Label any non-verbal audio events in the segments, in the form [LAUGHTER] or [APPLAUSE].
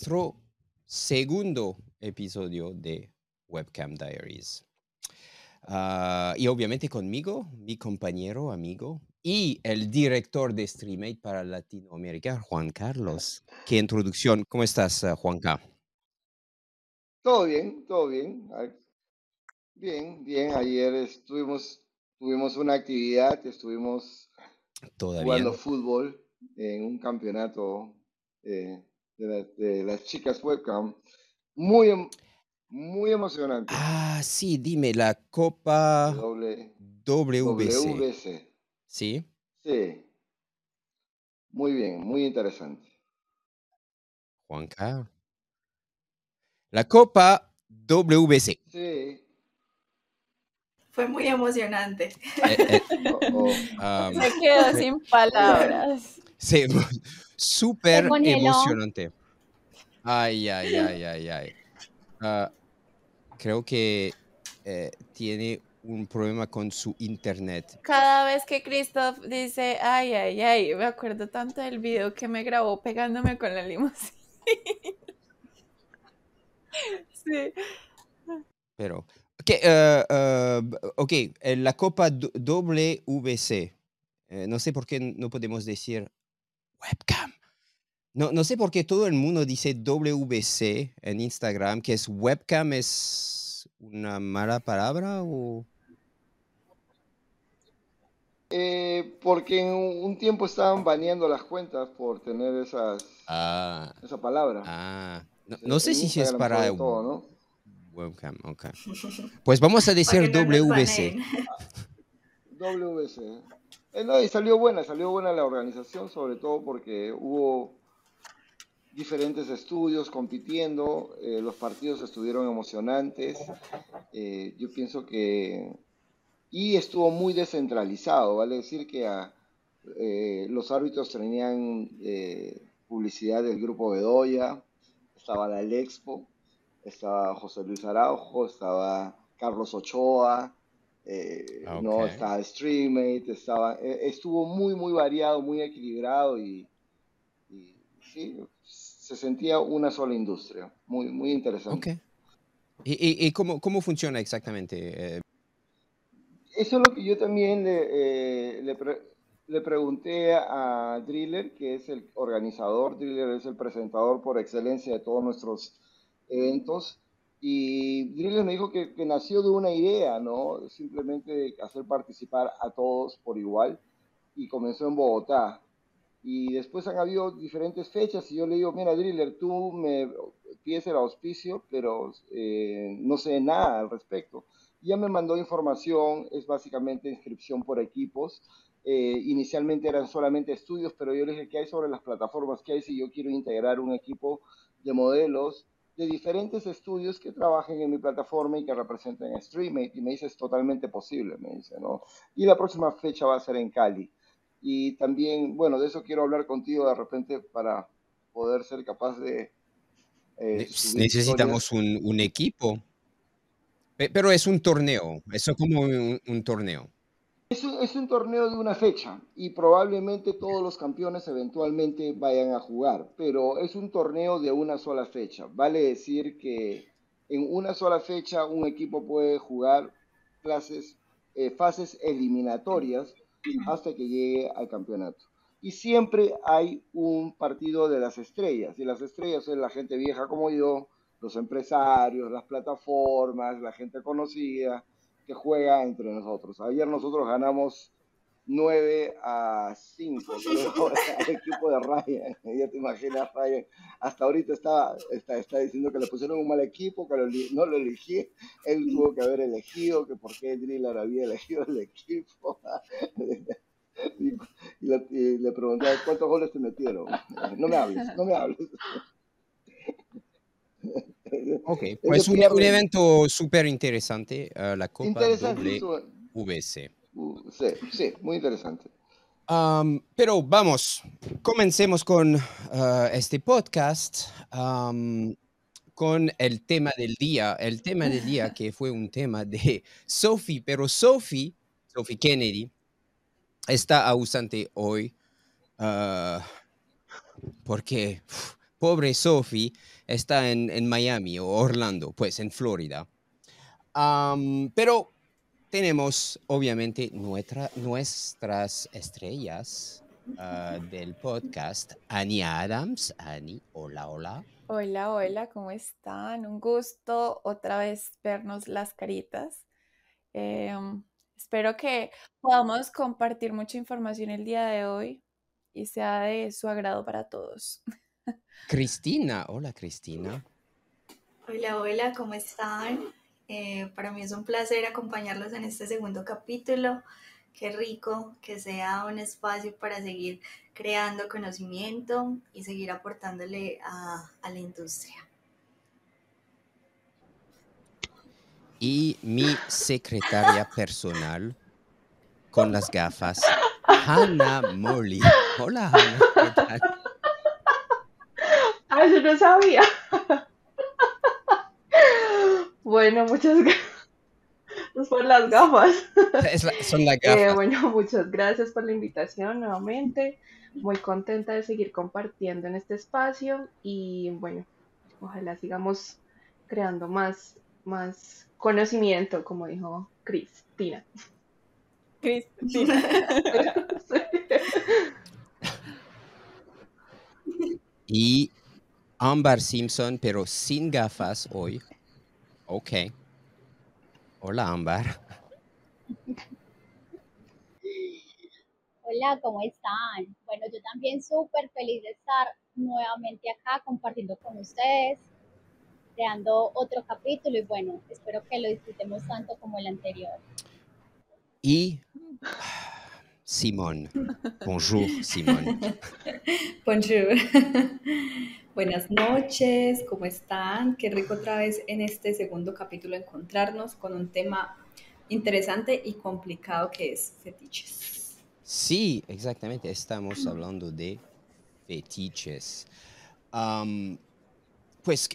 nuestro segundo episodio de Webcam Diaries. Ah, y obviamente conmigo, mi compañero, amigo y el director de Streamate para Latinoamérica, Juan Carlos. Qué introducción. ¿Cómo estás, ah, Juanca? Todo bien, todo bien. Bien, bien. Ayer estuvimos, tuvimos una actividad, estuvimos jugando fútbol en un campeonato eh, de, las chicas webcam. Muy, em, muy emocionante. Ah, sí, dime, la Copa WBC. ¿Sí? Sí. Muy bien, muy interesante. Juanca. La Copa WBC. Sí. Fue muy emocionante. Eh, eh, [LAUGHS] Se quedó sin palabras. Sí, [LAUGHS] súper emocionante. Ay, ay, ay, ay, ay. Ah, creo que eh, tiene un problema con su internet. Cada vez que Christoph dice, ay, ay, ay, me acuerdo tanto del video que me grabó pegándome con la limusina. [LAUGHS] sí. Pero, eh, eh, ok, la Copa WC. no sé por qué no podemos decir webcam. No, no sé por qué todo el mundo dice WC en Instagram, que es webcam, ¿es una mala palabra o...? Eh, porque en un tiempo estaban baneando las cuentas por tener esas, ah, esa palabra. Ah, no, sé si es para webcam, ok. Pues vamos a decir WC. WC. Eh, no, y salió buena, salió buena la organización, sobre todo porque hubo diferentes estudios compitiendo, eh, los partidos estuvieron emocionantes, eh, yo pienso que... Y estuvo muy descentralizado, vale decir que a, los árbitros tenían publicidad del grupo Bedoya, estaba la Expo, estaba José Luis Araujo, estaba Carlos Ochoa, eh, no estaba Streammate, estaba, eh, estuvo muy, muy variado, muy equilibrado y, sí, se sentía una sola industria, muy, muy interesante. ¿Y, y, cómo, cómo, funciona exactamente? Eh, Eso es lo que yo también le, le, le, pregunté a Driller, que es el organizador, Driller es el presentador por excelencia de todos nuestros eventos, y Driller me dijo que, nació de una idea, ¿no? Simplemente hacer participar a todos por igual y comenzó en Bogotá. Y después han habido diferentes fechas y yo le digo, mira Driller, tú me pides el auspicio, pero eh, no sé nada al respecto. Ya me mandó información, es básicamente inscripción por equipos. Eh, inicialmente eran solamente estudios, pero yo le dije, ¿qué hay sobre las plataformas? ¿Qué hay si yo quiero integrar un equipo de modelos? de diferentes estudios que trabajen en mi plataforma y que representen a Streamate. Y me dice, es totalmente posible, me dice, ¿no? Y la próxima fecha va a ser en Cali. Y también, bueno, de eso quiero hablar contigo de repente para poder ser capaz de... Eh, necesitamos un, un, equipo. Pero es un torneo, eso como un torneo. Es un, torneo de una fecha y probablemente todos los campeones eventualmente vayan a jugar, pero es un torneo de una sola fecha. Vale decir que en una sola fecha un equipo puede jugar clases, eh, fases eliminatorias hasta que llegue al campeonato. Y siempre hay un partido de las estrellas, y las estrellas son la gente vieja como yo, los empresarios, las plataformas, la gente conocida, juega entre nosotros. Ayer nosotros ganamos 9 a 5 al [LAUGHS] equipo de Ryan. [LAUGHS] Ya te imaginas, Ryan. Hasta ahorita está, está, está, diciendo que le pusieron un mal equipo, que no lo elegí. Él tuvo que haber elegido, que por qué Driller había [LAUGHS] elegido el equipo. y, le, pregunté, ¿cuántos goles te metieron? No me hables, no me hables. Ok, pues un, un, evento súper interesante, uh, la Copa WC. Uh, sí, sí, muy interesante. Pero vamos, comencemos con uh, este podcast um, con el tema del día. El tema del día que fue un tema de Sophie, pero Sophie, Sophie Kennedy, está ausente hoy. Uh, porque pobre Sophie está en, Miami o Orlando, pues en Florida. Pero tenemos obviamente nuestra- nuestras estrellas ah, del podcast, Annie Adams. Annie, hola, hola. Hola, hola, ¿cómo están? Un gusto otra vez vernos las caritas. Em, espero que podamos compartir mucha información el día de hoy y sea de su agrado para todos. Cristina, hola Cristina. Hola, hola, ¿cómo están? Eh, para mí es un placer acompañarlos en este segundo capítulo. Qué rico que sea un espacio para seguir creando conocimiento y seguir aportándole a, a la industria. Y mi secretaria personal con las gafas, Hannah Molly. Hola Hannah, ¿qué tal? Ah, yo no sabía. Bueno, muchas gracias [LAUGHS] por las gafas. [LAUGHS] Es la- son las [LAUGHS] Eh, gafas. bueno, muchas gracias por la invitación nuevamente. Muy contenta de seguir compartiendo en este espacio y bueno, ojalá sigamos creando más, más conocimiento, como dijo Cristina. Cristina. Y Amber Simpson, pero sin gafas hoy. Ok. Hola Amber. Hola, ¿cómo están? Bueno, yo también súper feliz de estar nuevamente acá compartiendo con ustedes, creando otro capítulo y bueno, espero que lo disfrutemos tanto como el anterior. Y [LAUGHS] Simón. Bonjour, Simón. [LAUGHS] Bonjour. [LAUGHS] Buenas noches, ¿cómo están? Qué rico otra vez en este segundo capítulo encontrarnos con un tema interesante y complicado que es fetiches. Sí, exactamente. Estamos hablando de fetiches. Pues,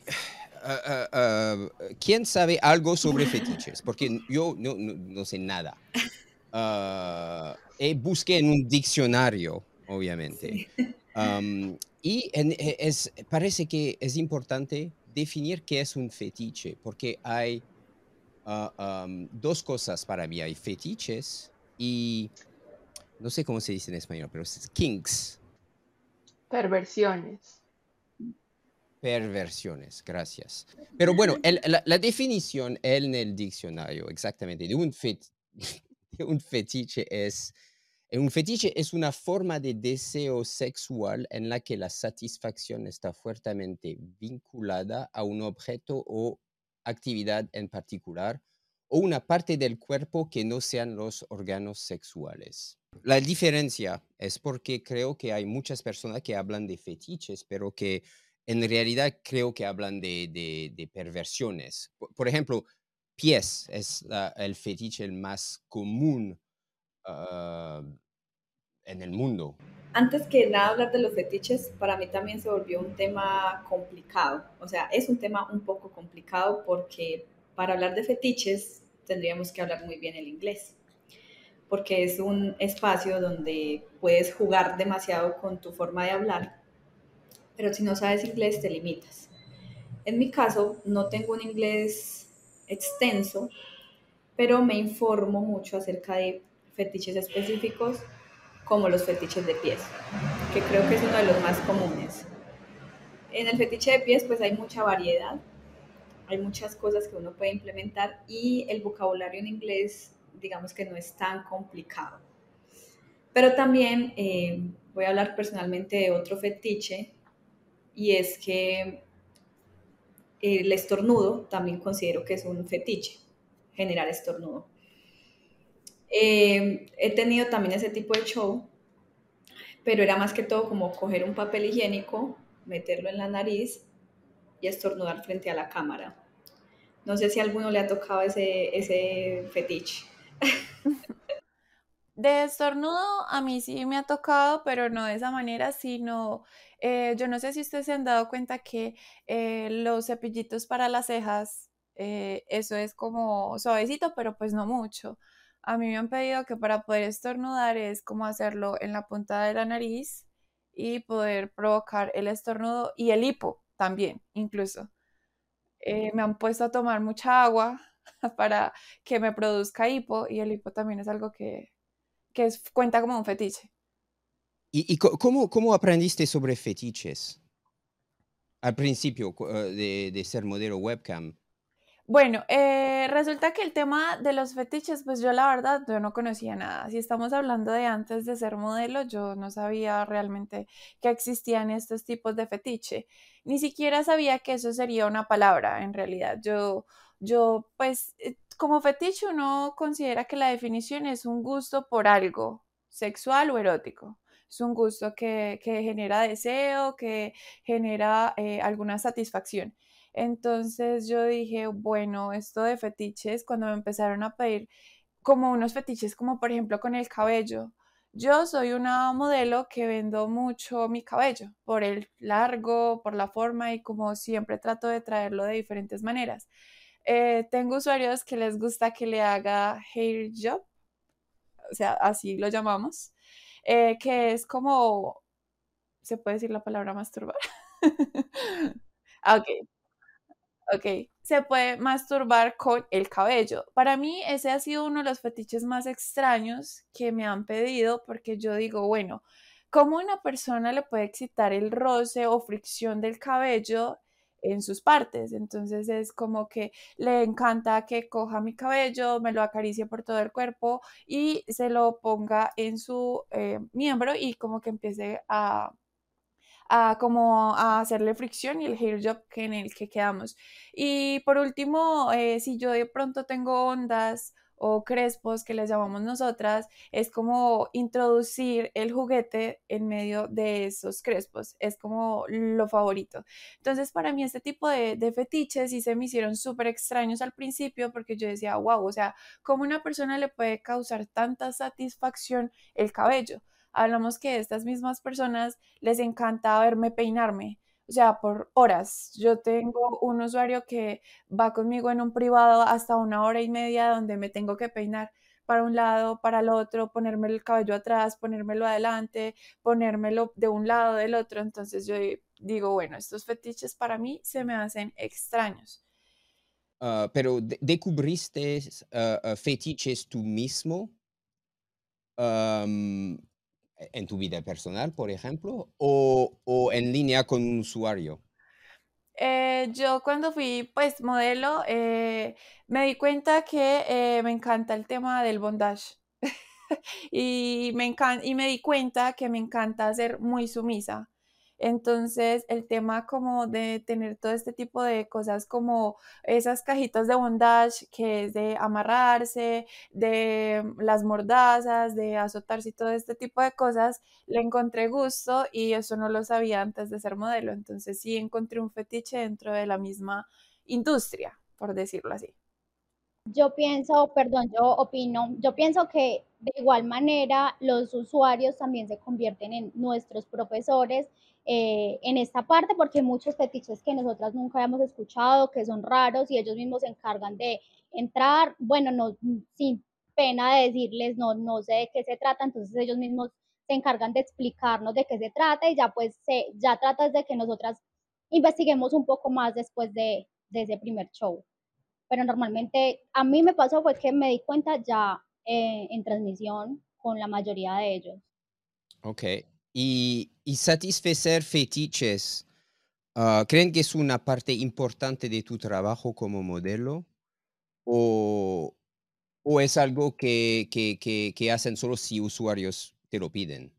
ah, ah, ah, ¿quién sabe algo sobre fetiches? Porque yo no, no- no sé nada. [LAUGHS] Ah, eh, busqué en un diccionario, obviamente. [LAUGHS] Am, y en- e- es, parece que es importante definir qué es un fetiche, porque hay ah, am, dos cosas para mí. Hay fetiches y no sé cómo se dice en español, pero es kinks, Perversiones. perversiones, gracias. Pero bueno, el- la, la definición en el diccionario exactamente de un, fet- [LAUGHS] [LAUGHS] un fetiche es, eh, un fetiche es una forma de deseo sexual en la que la satisfacción está fuertemente vinculada a un objeto o actividad en particular o una parte del cuerpo que no sean los órganos sexuales. La diferencia es porque creo que hay muchas personas que hablan de fetiches, pero que en realidad creo que hablan de, de- de perversiones. Por, por ejemplo, pies es la- el fetiche el más común ah, en el mundo. Antes que nada hablar de los fetiches, para mí también se volvió un tema complicado. O sea, es un tema un poco complicado porque para hablar de fetiches tendríamos que hablar muy bien el inglés. Porque es un espacio donde puedes jugar demasiado con tu forma de hablar, pero si no sabes inglés te limitas. En mi caso, no tengo un inglés extenso, pero me informo mucho acerca de fetiches específicos como los fetiches de pies, que creo que es uno de los más comunes. En el fetiche de pies pues hay mucha variedad, hay muchas cosas que uno puede implementar y el vocabulario en inglés digamos que no es tan complicado. Pero también eh, voy a hablar personalmente de otro fetiche y es que el estornudo también considero que es un fetiche, generar estornudo. Eh, he tenido también ese tipo de show, pero era más que todo como coger un papel higiénico, meterlo en la nariz y estornudar frente a la cámara. No sé si a alguno le ha tocado ese, ese fetiche. De estornudo a mí sí me ha tocado, pero no de esa manera, sino eh, yo no sé si ustedes se han dado cuenta que eh, los cepillitos para las cejas, eh, eso es como suavecito, pero pues no mucho. A mí me han pedido que para poder estornudar es como hacerlo en la punta de la nariz y poder provocar el estornudo y el hipo también, incluso. Me han puesto a tomar mucha agua [LAUGHS] para que me produzca hipo y el hipo también es algo que, que cuenta como un fetiche. ¿Y, cómo, cómo, aprendiste sobre fetiches? Al principio eh, de, de ser modelo webcam. Bueno, eh, resulta que el tema de los fetiches, pues yo la verdad, yo no conocía nada. Si estamos hablando de antes de ser modelo, yo no sabía realmente que existían estos tipos de fetiche. Ni siquiera sabía que eso sería una palabra, en realidad. Yo, yo, pues, eh, como fetiche uno considera que la definición es un gusto por algo sexual o erótico. Es un gusto que, genera deseo, que genera eh, alguna satisfacción. Entonces yo dije, bueno, esto de fetiches, cuando me empezaron a pedir como unos fetiches, como por ejemplo con el cabello. Yo soy una modelo que vendo mucho mi cabello por el largo, por la forma y como siempre trato de traerlo de diferentes maneras. Eh, tengo usuarios que les gusta que le haga hair job, o sea, así lo llamamos, eh, que es como, ¿se puede decir la palabra masturbar? [LAUGHS] Ah, ok, Ok, se puede masturbar con el cabello. Para mí ese ha sido uno de los fetiches más extraños que me han pedido porque yo digo, bueno, ¿cómo una persona le puede excitar el roce o fricción del cabello en sus partes? Entonces es como que le encanta que coja mi cabello, me lo acaricie por todo el cuerpo y se lo ponga en su eh, miembro y como que empiece a a como a hacerle fricción y el hair job que en el que quedamos. Y por último, eh, si yo de pronto tengo ondas o crespos que les llamamos nosotras, es como introducir el juguete en medio de esos crespos, es como lo favorito. Entonces para mí este tipo de, fetiches sí se me hicieron súper extraños al principio porque yo decía, wow, o sea, ¿cómo una persona le puede causar tanta satisfacción el cabello? hablamos que estas mismas personas les encanta verme peinarme, o sea, por horas. Yo tengo un usuario que va conmigo en un privado hasta una hora y media donde me tengo que peinar para un lado, para el otro, ponerme el cabello atrás, ponérmelo adelante, ponérmelo de un lado, del otro. Entonces yo digo, bueno, estos fetiches para mí se me hacen extraños. Ah, pero descubriste ah, fetiches tú mismo en tu vida personal, por ejemplo, o, en línea con un usuario? Eh, yo cuando fui pues modelo eh, me di cuenta que eh, me encanta el tema del bondage [LAUGHS] y, me y me di cuenta que me encanta ser muy sumisa. Entonces, el tema como de tener todo este tipo de cosas como esas cajitas de bondage, que es de amarrarse, de las mordazas, de azotarse y todo este tipo de cosas, le encontré gusto y eso no lo sabía antes de ser modelo. Entonces, sí encontré un fetiche dentro de la misma industria, por decirlo así. Yo pienso, perdón, yo opino, yo pienso que de igual manera los usuarios también se convierten en nuestros profesores eh, en esta parte porque muchos fetiches que nosotras nunca habíamos escuchado, que son raros y ellos mismos se encargan de entrar, bueno, no, sin pena de decirles, no, no sé de qué se trata, entonces ellos mismos se encargan de explicarnos de qué se trata y ya pues se, ya tratas de que nosotras investiguemos un poco más después de, de ese primer show. Pero normalmente a mí me pasó fue que me di cuenta ya eh, en transmisión con la mayoría de ellos. Ok, y, satisfacer fetiches, ah, ¿creen que es una parte importante de tu trabajo como modelo? ¿O, o es algo que, que, que, hacen solo si usuarios te lo piden?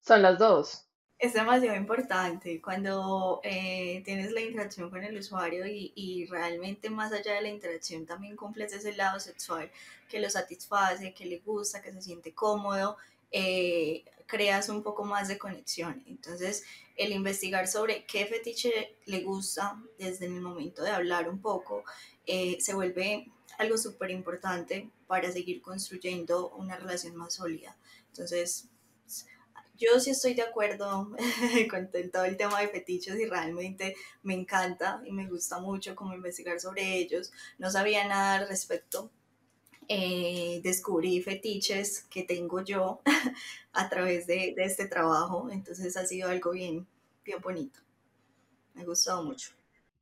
Son las dos es demasiado importante cuando eh, tienes la interacción con el usuario y, y, realmente más allá de la interacción también cumples ese lado sexual que lo satisface, que le gusta, que se siente cómodo eh, creas un poco más de conexión. Entonces, el investigar sobre qué fetiche le gusta desde el momento de hablar un poco eh, se vuelve algo súper importante para seguir construyendo una relación más sólida. Entonces, yo sí estoy de acuerdo [LAUGHS] con todo el tema de fetiches y realmente me encanta y me gusta mucho como investigar sobre ellos. No sabía nada al respecto eh, descubrí fetiches que tengo yo [LAUGHS] a través de, de, este trabajo, entonces ha sido algo bien, bien bonito. Me ha gustado mucho.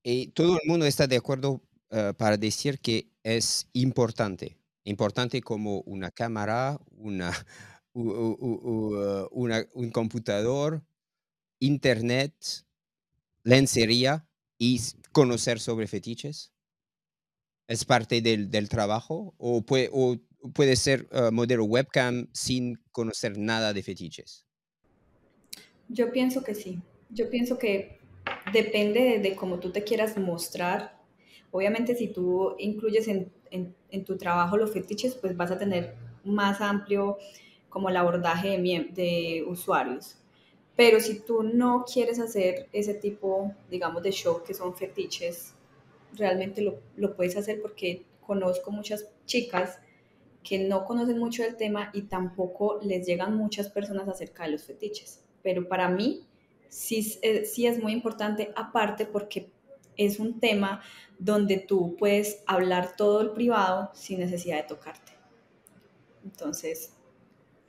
Y todo el mundo está de acuerdo uh, para decir que es importante, importante como una cámara, una, [LAUGHS] u, u, u, una un computador, internet, lencería y conocer sobre fetiches es parte del, del trabajo o puede, o puede ser uh, modelo webcam sin conocer nada de fetiches? Yo pienso que sí. Yo pienso que depende de, de cómo tú te quieras mostrar. Obviamente si tú incluyes en, en, en, tu trabajo los fetiches, pues vas a tener más amplio como el abordaje de, de usuarios. Pero si tú no quieres hacer ese tipo, digamos, de show que son fetiches, realmente lo, lo, puedes hacer porque conozco muchas chicas que no conocen mucho del tema y tampoco les llegan muchas personas acerca de los fetiches. Pero para mí sí, eh, sí es muy importante, aparte porque es un tema donde tú puedes hablar todo el privado sin necesidad de tocarte. Entonces,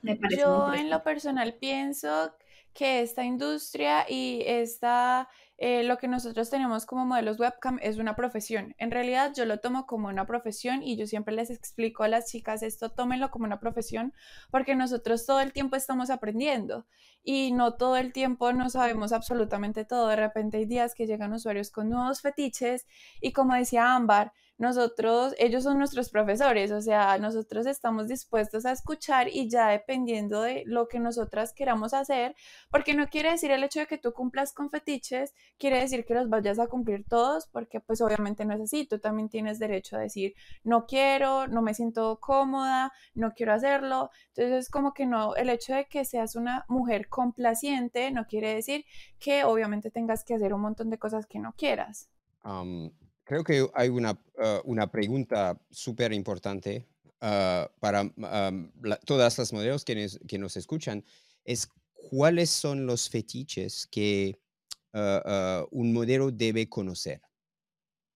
me parece Yo en lo personal pienso que esta industria y esta eh, lo que nosotros tenemos como modelos webcam es una profesión. En realidad yo lo tomo como una profesión y yo siempre les explico a las chicas esto, tómenlo como una profesión porque nosotros todo el tiempo estamos aprendiendo y no todo el tiempo no sabemos absolutamente todo. De repente hay días que llegan usuarios con nuevos fetiches y como decía Ámbar, nosotros, ellos son nuestros profesores, o sea, nosotros estamos dispuestos a escuchar y ya dependiendo de lo que nosotras queramos hacer, porque no quiere decir el hecho de que tú cumplas con fetiches, quiere decir que los vayas a cumplir todos, porque pues obviamente no es así, tú también tienes derecho a decir, no quiero, no me siento cómoda, no quiero hacerlo, entonces es como que no, el hecho de que seas una mujer complaciente no quiere decir que obviamente tengas que hacer un montón de cosas que no quieras. Creo que hay una, uh, una pregunta súper importante uh, para um, la, todas las modelos que nos, que nos, escuchan, es cuáles son los fetiches que uh, un modelo debe conocer.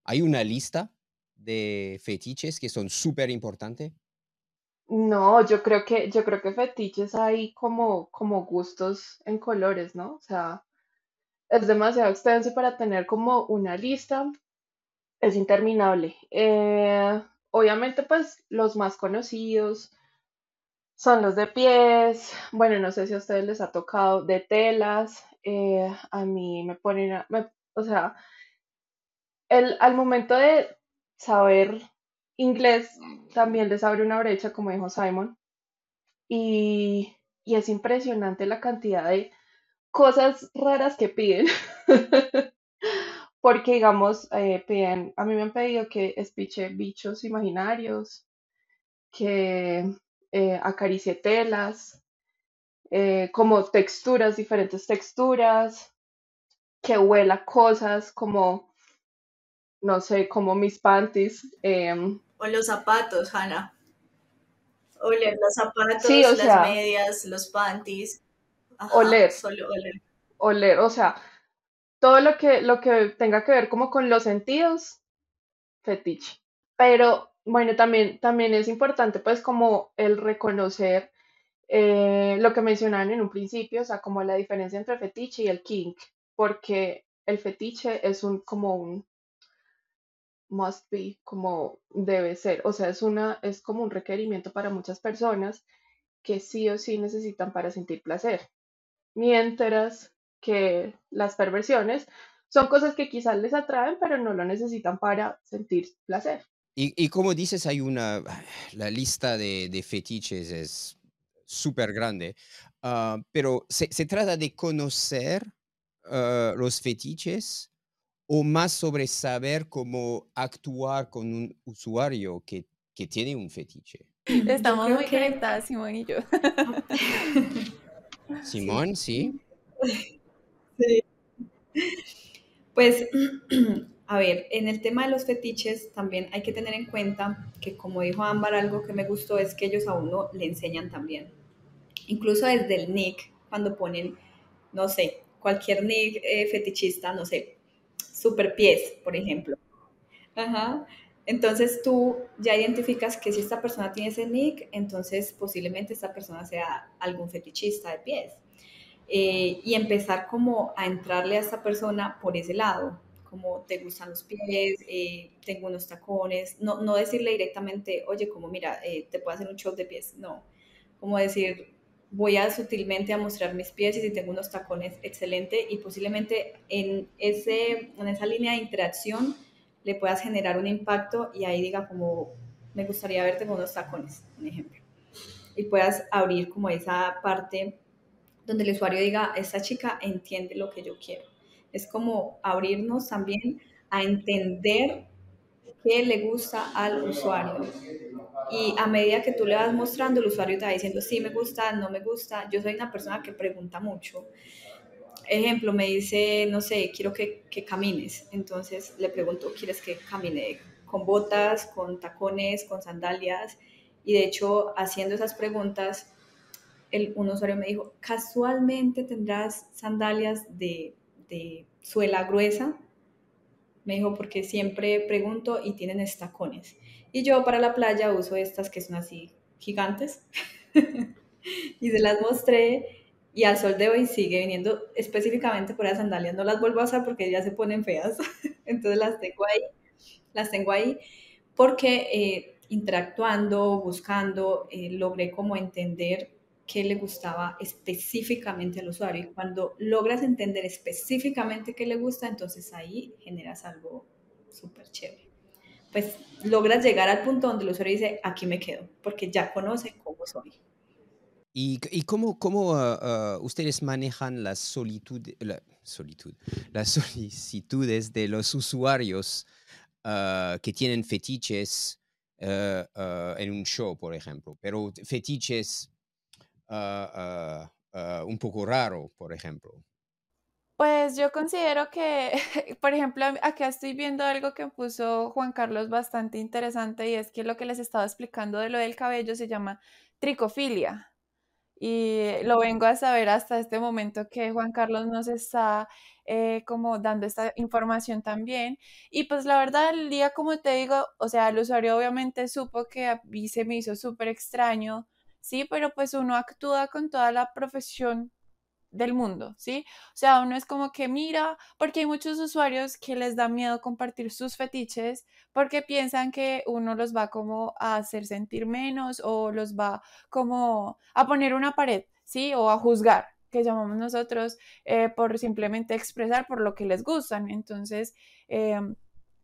¿Hay una lista de fetiches que son súper importantes? No, yo creo que, yo creo que fetiches hay como, como gustos en colores, ¿no? O sea, es demasiado extenso para tener como una lista es interminable. Eh, obviamente, pues los más conocidos son los de pies. Bueno, no sé si a ustedes les ha tocado de telas. Eh, a mí me ponen, a, me, o sea, el, al momento de saber inglés también les abre una brecha, como dijo Simon. Y, y es impresionante la cantidad de cosas raras que piden. [LAUGHS] Porque, digamos, eh, piden, a mí me han pedido que espiche bichos imaginarios, que eh, acaricie telas, eh, como texturas, diferentes texturas, que huela cosas como, no sé, como mis panties. em, O los zapatos, Hannah. Oler los zapatos, sí, o las sea, medias, los panties. Ajá, oler, solo oler. oler, o sea, todo lo que, lo que tenga que ver como con los sentidos, fetiche. Pero bueno, también, también es importante pues como el reconocer eh, lo que mencionaban en un principio, o sea, como la diferencia entre fetiche y el kink, porque el fetiche es un como un must be, como debe ser, o sea, es una, es como un requerimiento para muchas personas que sí o sí necesitan para sentir placer. Mientras que las perversiones son cosas que quizás les atraen, pero no lo necesitan para sentir placer. Y, y como dices, hay una, la lista de, de fetiches es súper grande, uh, pero se, se, trata de conocer uh, los fetiches o más sobre saber cómo actuar con un usuario que, que tiene un fetiche. Estamos muy que... conectadas, Simón y yo. [LAUGHS] Simón, sí. sí. [LAUGHS] Pues, [CLEARS THROAT] a ver, en el tema de los fetiches también hay que tener en cuenta que, como dijo Ámbar, algo que me gustó es que ellos a uno le enseñan también. Incluso desde el nick, cuando ponen, no sé, cualquier nick eh, fetichista, no sé, super pies, por ejemplo. Ajá. Entonces tú ya identificas que si esta persona tiene ese nick, entonces posiblemente esta persona sea algún fetichista de pies. Eh, y empezar como a entrarle a esta persona por ese lado, como te gustan los pies, eh, tengo unos tacones, no, no decirle directamente, oye, como mira, eh, te puedo hacer un show de pies, no, como decir, voy a sutilmente a mostrar mis pies y si tengo unos tacones, excelente, y posiblemente en, ese, en esa línea de interacción le puedas generar un impacto y ahí diga como, me gustaría verte con unos tacones, un ejemplo. Y puedas abrir como esa parte donde el usuario diga, esta chica entiende lo que yo quiero. Es como abrirnos también a entender qué le gusta al usuario. Y a medida que tú le vas mostrando, el usuario te va diciendo, sí me gusta, no me gusta. Yo soy una persona que pregunta mucho. Ejemplo, me dice, no sé, quiero que, que camines. Entonces le pregunto, ¿quieres que camine con botas, con tacones, con sandalias? Y de hecho, haciendo esas preguntas, el, un usuario me dijo, casualmente tendrás sandalias de, de suela gruesa. Me dijo, porque siempre pregunto y tienen estacones. Y yo para la playa uso estas que son así gigantes. [LAUGHS] y se las mostré y al sol de hoy sigue viniendo específicamente por las sandalias. No las vuelvo a usar porque ya se ponen feas. [LAUGHS] Entonces las tengo ahí. Las tengo ahí porque eh, interactuando, buscando, eh, logré como entender qué le gustaba específicamente al usuario. Y cuando logras entender específicamente qué le gusta, entonces ahí generas algo súper chévere. Pues logras llegar al punto donde el usuario dice, aquí me quedo, porque ya conoce cómo soy. ¿Y, y cómo, cómo uh, uh, ustedes manejan la solitud, la solitud, las [LAUGHS] solicitudes de los usuarios uh, que tienen fetiches en un show, por ejemplo? Pero fetiches un poco raro, por ejemplo? Pues yo considero que, [LAUGHS] por ejemplo, acá estoy viendo algo que puso Juan Carlos bastante interesante y es que lo que les estaba explicando de lo del cabello se llama tricofilia. Y lo vengo a saber hasta este momento que Juan Carlos nos está eh, como dando esta información también. Y pues la verdad, el día, como te digo, o sea, el usuario obviamente supo que a mí se me hizo súper extraño ¿sí? Pero pues uno actúa con toda la profesión del mundo, ¿sí? O sea, uno es como que mira, porque hay muchos usuarios que les da miedo compartir sus fetiches porque piensan que uno los va como a hacer sentir menos o los va como a poner una pared, ¿sí? O a juzgar, que llamamos nosotros, eh, por simplemente expresar por lo que les gustan. Entonces, em,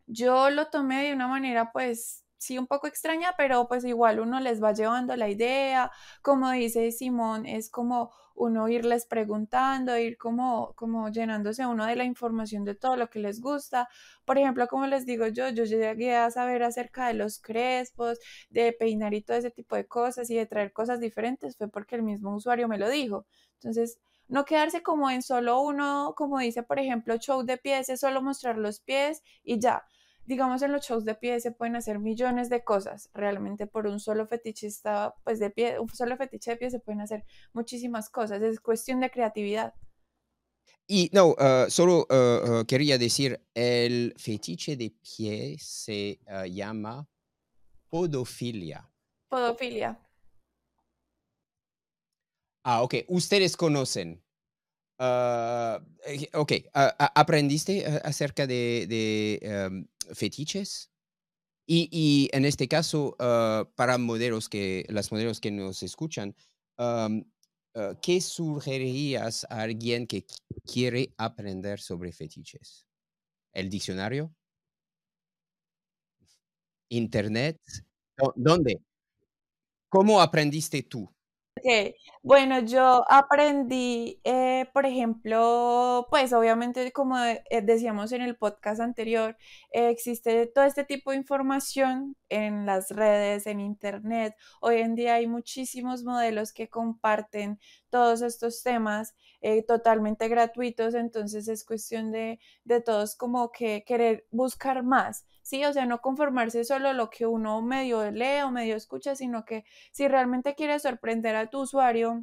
yo lo tomé de una manera pues sí un poco extraña, pero pues igual uno les va llevando la idea, como dice Simón, es como uno irles preguntando, ir como, como llenándose uno de la información de todo lo que les gusta. Por ejemplo, como les digo yo, yo llegué a saber acerca de los crespos, de peinar y todo ese tipo de cosas y de traer cosas diferentes, fue porque el mismo usuario me lo dijo. Entonces, no quedarse como en solo uno, como dice, por ejemplo, show de pies, es solo mostrar los pies y ya digamos en los shows de pie se pueden hacer millones de cosas. Realmente por un solo fetichista, pues de pie, un solo fetiche de pie se pueden hacer muchísimas cosas. Es cuestión de creatividad. Y no, uh, solo uh, uh, quería decir, el fetiche de pie se llama podofilia. Podofilia. Ah, ok. Ustedes conocen. Ok, ¿aprendiste acerca de, em, fetiches. Y, en este caso, ah, para modelos que, las modelos que nos escuchan, ah, ¿qué sugerirías a alguien que quiere aprender sobre fetiches? ¿El diccionario? ¿Internet? ¿Dónde? ¿Cómo aprendiste tú? Bueno, yo aprendí, eh, por ejemplo, pues obviamente como eh, decíamos en el podcast anterior, eh, existe todo este tipo de información en las redes, en internet. Hoy en día hay muchísimos modelos que comparten todos estos temas totalmente gratuitos, entonces es cuestión de, de todos como que querer buscar más. ¿sí? O sea, no conformarse solo lo que uno medio lee o medio escucha, sino que si realmente quieres sorprender a tu usuario,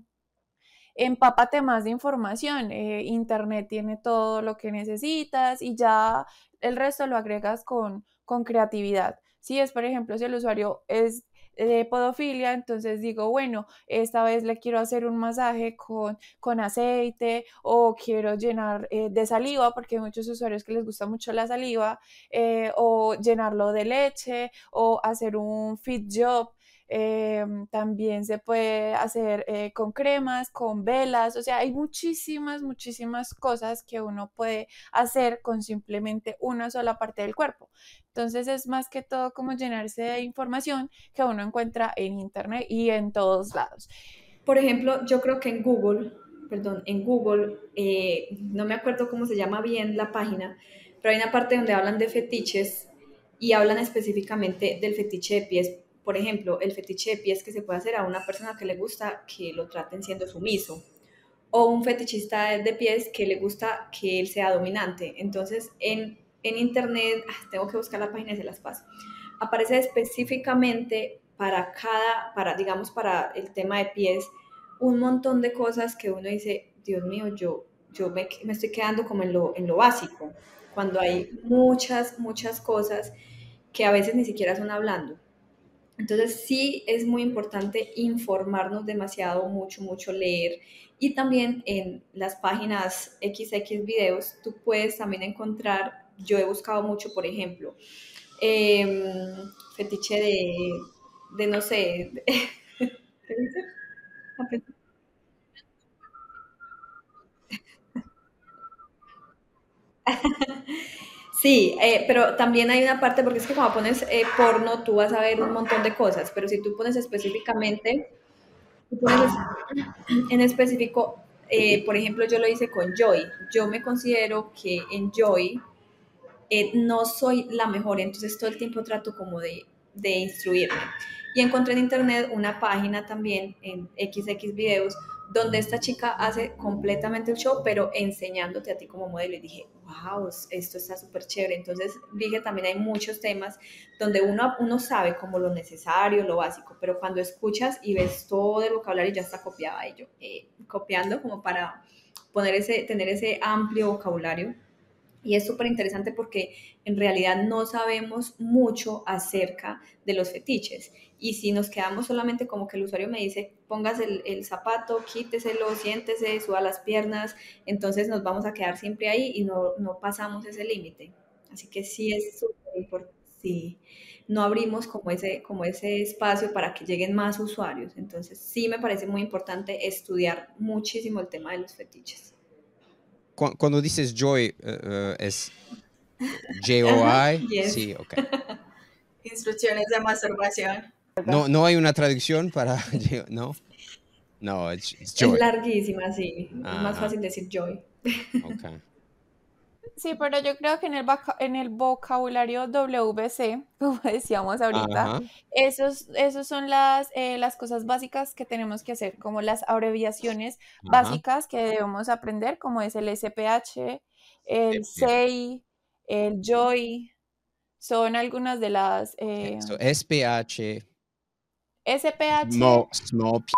empápate más de información. Eh, Internet tiene todo lo que necesitas y ya el resto lo agregas con, con creatividad. Si es, por ejemplo, si el usuario es de podofilia, entonces digo, bueno, esta vez le quiero hacer un masaje con, con aceite o quiero llenar eh, de saliva, porque hay muchos usuarios que les gusta mucho la saliva, eh, o llenarlo de leche o hacer un fit job. Em, también se puede hacer eh, con cremas, con velas, o sea, hay muchísimas, muchísimas cosas que uno puede hacer con simplemente una sola parte del cuerpo. Entonces es más que todo como llenarse de información que uno encuentra en Internet y en todos lados. Por ejemplo, yo creo que en Google, perdón, en Google, eh, no me acuerdo cómo se llama bien la página, pero hay una parte donde hablan de fetiches y hablan específicamente del fetiche de pies por ejemplo, el fetiche de pies que se puede hacer a una persona que le gusta que lo traten siendo sumiso, o un fetichista de pies que le gusta que él sea dominante. Entonces, en, en internet, ah, tengo que buscar la página se las paso, aparece específicamente para cada, para, digamos, para el tema de pies, un montón de cosas que uno dice, Dios mío, yo, yo me, me estoy quedando como en lo, en lo básico, cuando hay muchas, muchas cosas que a veces ni siquiera son hablando. Entonces sí es muy importante informarnos demasiado, mucho, mucho leer. Y también en las páginas XX videos tú puedes también encontrar, yo he buscado mucho, por ejemplo, em, fetiche de, de, no sé, ¿qué [LAUGHS] dice? [LAUGHS] Sí, eh, pero también hay una parte, porque es que cuando pones eh, porno, tú vas a ver un montón de cosas, pero si tú pones específicamente, [CLEARS THROAT] en específico, eh, por ejemplo, yo lo hice con Joy. Yo me considero que en Joy no soy la mejor, entonces todo el tiempo trato como de, de instruirme. Y encontré en internet una página también en XX videos donde esta chica hace completamente el show, pero enseñándote a ti como modelo. Y dije, wow, esto está súper chévere. Entonces dije, también hay muchos temas donde uno, uno sabe como lo necesario, lo básico, pero cuando escuchas y ves todo el vocabulario ya está copiado ahí yo, eh, copiando como para poner ese, tener ese amplio vocabulario. Y es súper interesante porque en realidad no sabemos mucho acerca de los fetiches. Y si nos quedamos solamente como que el usuario me dice, pongas el, el, zapato, quíteselo, siéntese, suba las piernas, entonces nos vamos a quedar siempre ahí y no, no pasamos ese límite. Así que sí es súper importante, sí, no abrimos como ese, como ese espacio para que lleguen más usuarios. Entonces sí me parece muy importante estudiar muchísimo el tema de los fetiches. Cuando dices joy, uh, es [LAUGHS] J-O-I, Yes. sí, ok. [LAUGHS] Instrucciones de masturbación. No, no hay una traducción para, [LAUGHS] ¿no? No, it's, it's Es joy. larguísima, sí. Es más Ajá. fácil decir joy. Ok. Sí, pero yo creo que en el, en el vocabulario WC, [LAUGHS] como decíamos ahorita, esos, esos son las, eh, las cosas básicas que tenemos que hacer, como las abreviaciones Ajá. básicas que debemos aprender, como es el SPH, el Sí. SEI, el JOY, son algunas de las eh, So, SPH, SPH, small p,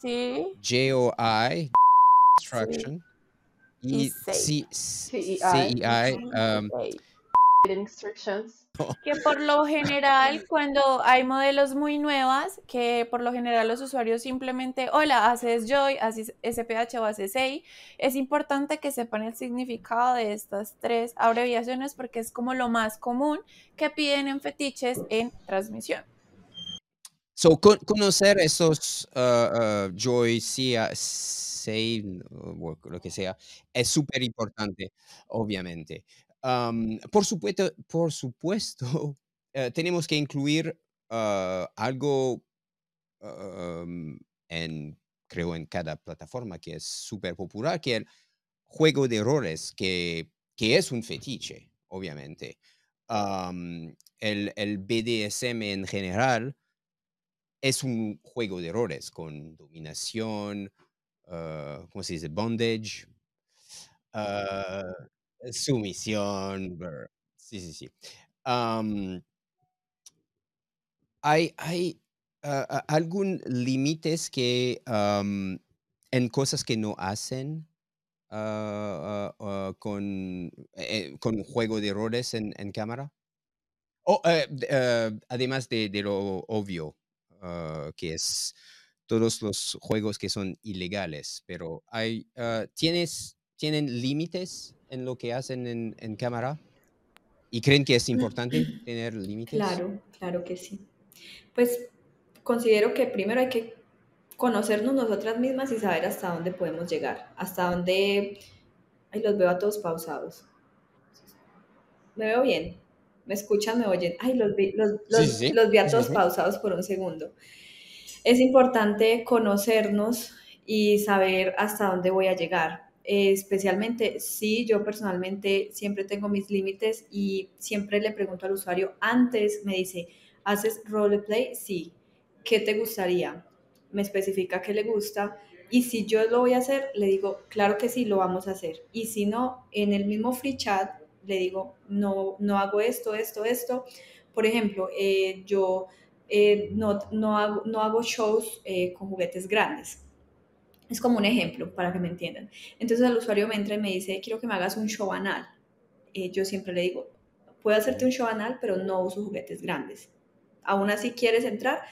sí, J-O-I, instruction, Y y CEI. C- um. Instructions. [LAUGHS] Que por lo general, cuando hay modelos muy nuevas, que por lo general los usuarios simplemente, hola, haces Joy, haces SPH o haces SEI, es importante que sepan el significado de estas tres abreviaciones porque es como lo más común que piden en fetiches en transmisión. So, con- conocer esos uh, uh, Joy, Say, o lo que sea, es súper importante, obviamente. Um, por supuesto, por [LAUGHS] supuesto eh, tenemos que incluir uh, algo um, en, creo, en cada plataforma que es súper popular, que el juego de roles, que, que es un fetiche, obviamente. Um, el, el BDSM en general es un juego de roles con dominación, uh, ¿cómo se dice? Bondage, uh, sumisión, sí, sí, sí. Hay ah, ah, algún límites que en cosas que no hacen ah, ah, ah, con, eh, con juego de roles en, cámara? Oh, además de, de lo obvio, ah, que es todos los juegos que son ilegales, pero hay, ah, ¿tienes, ¿tienen límites en lo que hacen en, en cámara? ¿Y creen que es importante [CLEARS THROAT] tener límites? Claro, claro que sí. Pues considero que primero hay que conocernos nosotras mismas y saber hasta dónde podemos llegar, hasta dónde... Ay, los veo a todos pausados. Me veo bien. ¿Me escuchan? ¿Me oyen? Ay, los vi, los, los, sí, sí. los vi a todos sí. pausados por un segundo. Es importante conocernos y saber hasta dónde voy a llegar. Eh, especialmente si yo personalmente siempre tengo mis límites y siempre le pregunto al usuario antes, me dice, ¿haces roleplay? Sí. ¿Qué te gustaría? Me especifica qué le gusta y si yo lo voy a hacer, le digo, claro que sí, lo vamos a hacer. Y si no, en el mismo free chat le digo, no, no hago esto, esto, esto. Por ejemplo, eh, yo eh, no, no, hago, no hago shows eh, con juguetes grandes. Es como un ejemplo para que me entiendan. Entonces el usuario me entra y me dice, quiero que me hagas un show anal. Yo siempre le digo, puedo hacerte un show anal, pero no uso juguetes grandes. Aún así quieres entrar,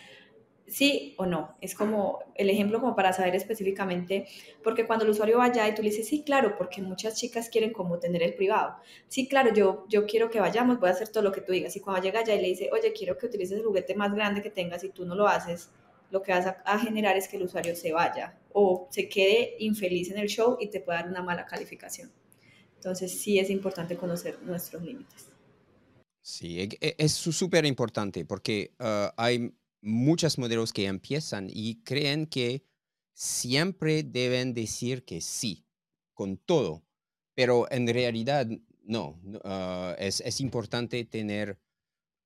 sí o no. Es como el ejemplo como para saber específicamente, porque cuando el usuario vaya y tú le dices, sí, claro, porque muchas chicas quieren como tener el privado. Sí, claro, yo, yo quiero que vayamos, voy a hacer todo lo que tú digas. Y cuando llega allá y le dice, oye, quiero que utilices el juguete más grande que tengas y tú no lo haces, lo que vas a, a generar es que el usuario se vaya o se quede infeliz en el show y te pueda dar una mala calificación. Entonces sí es importante conocer nuestros límites. Sí, e- e- es súper importante porque ah, hay muchos modelos que empiezan y creen que siempre deben decir que sí, con todo, pero en realidad no, ah, es, es importante tener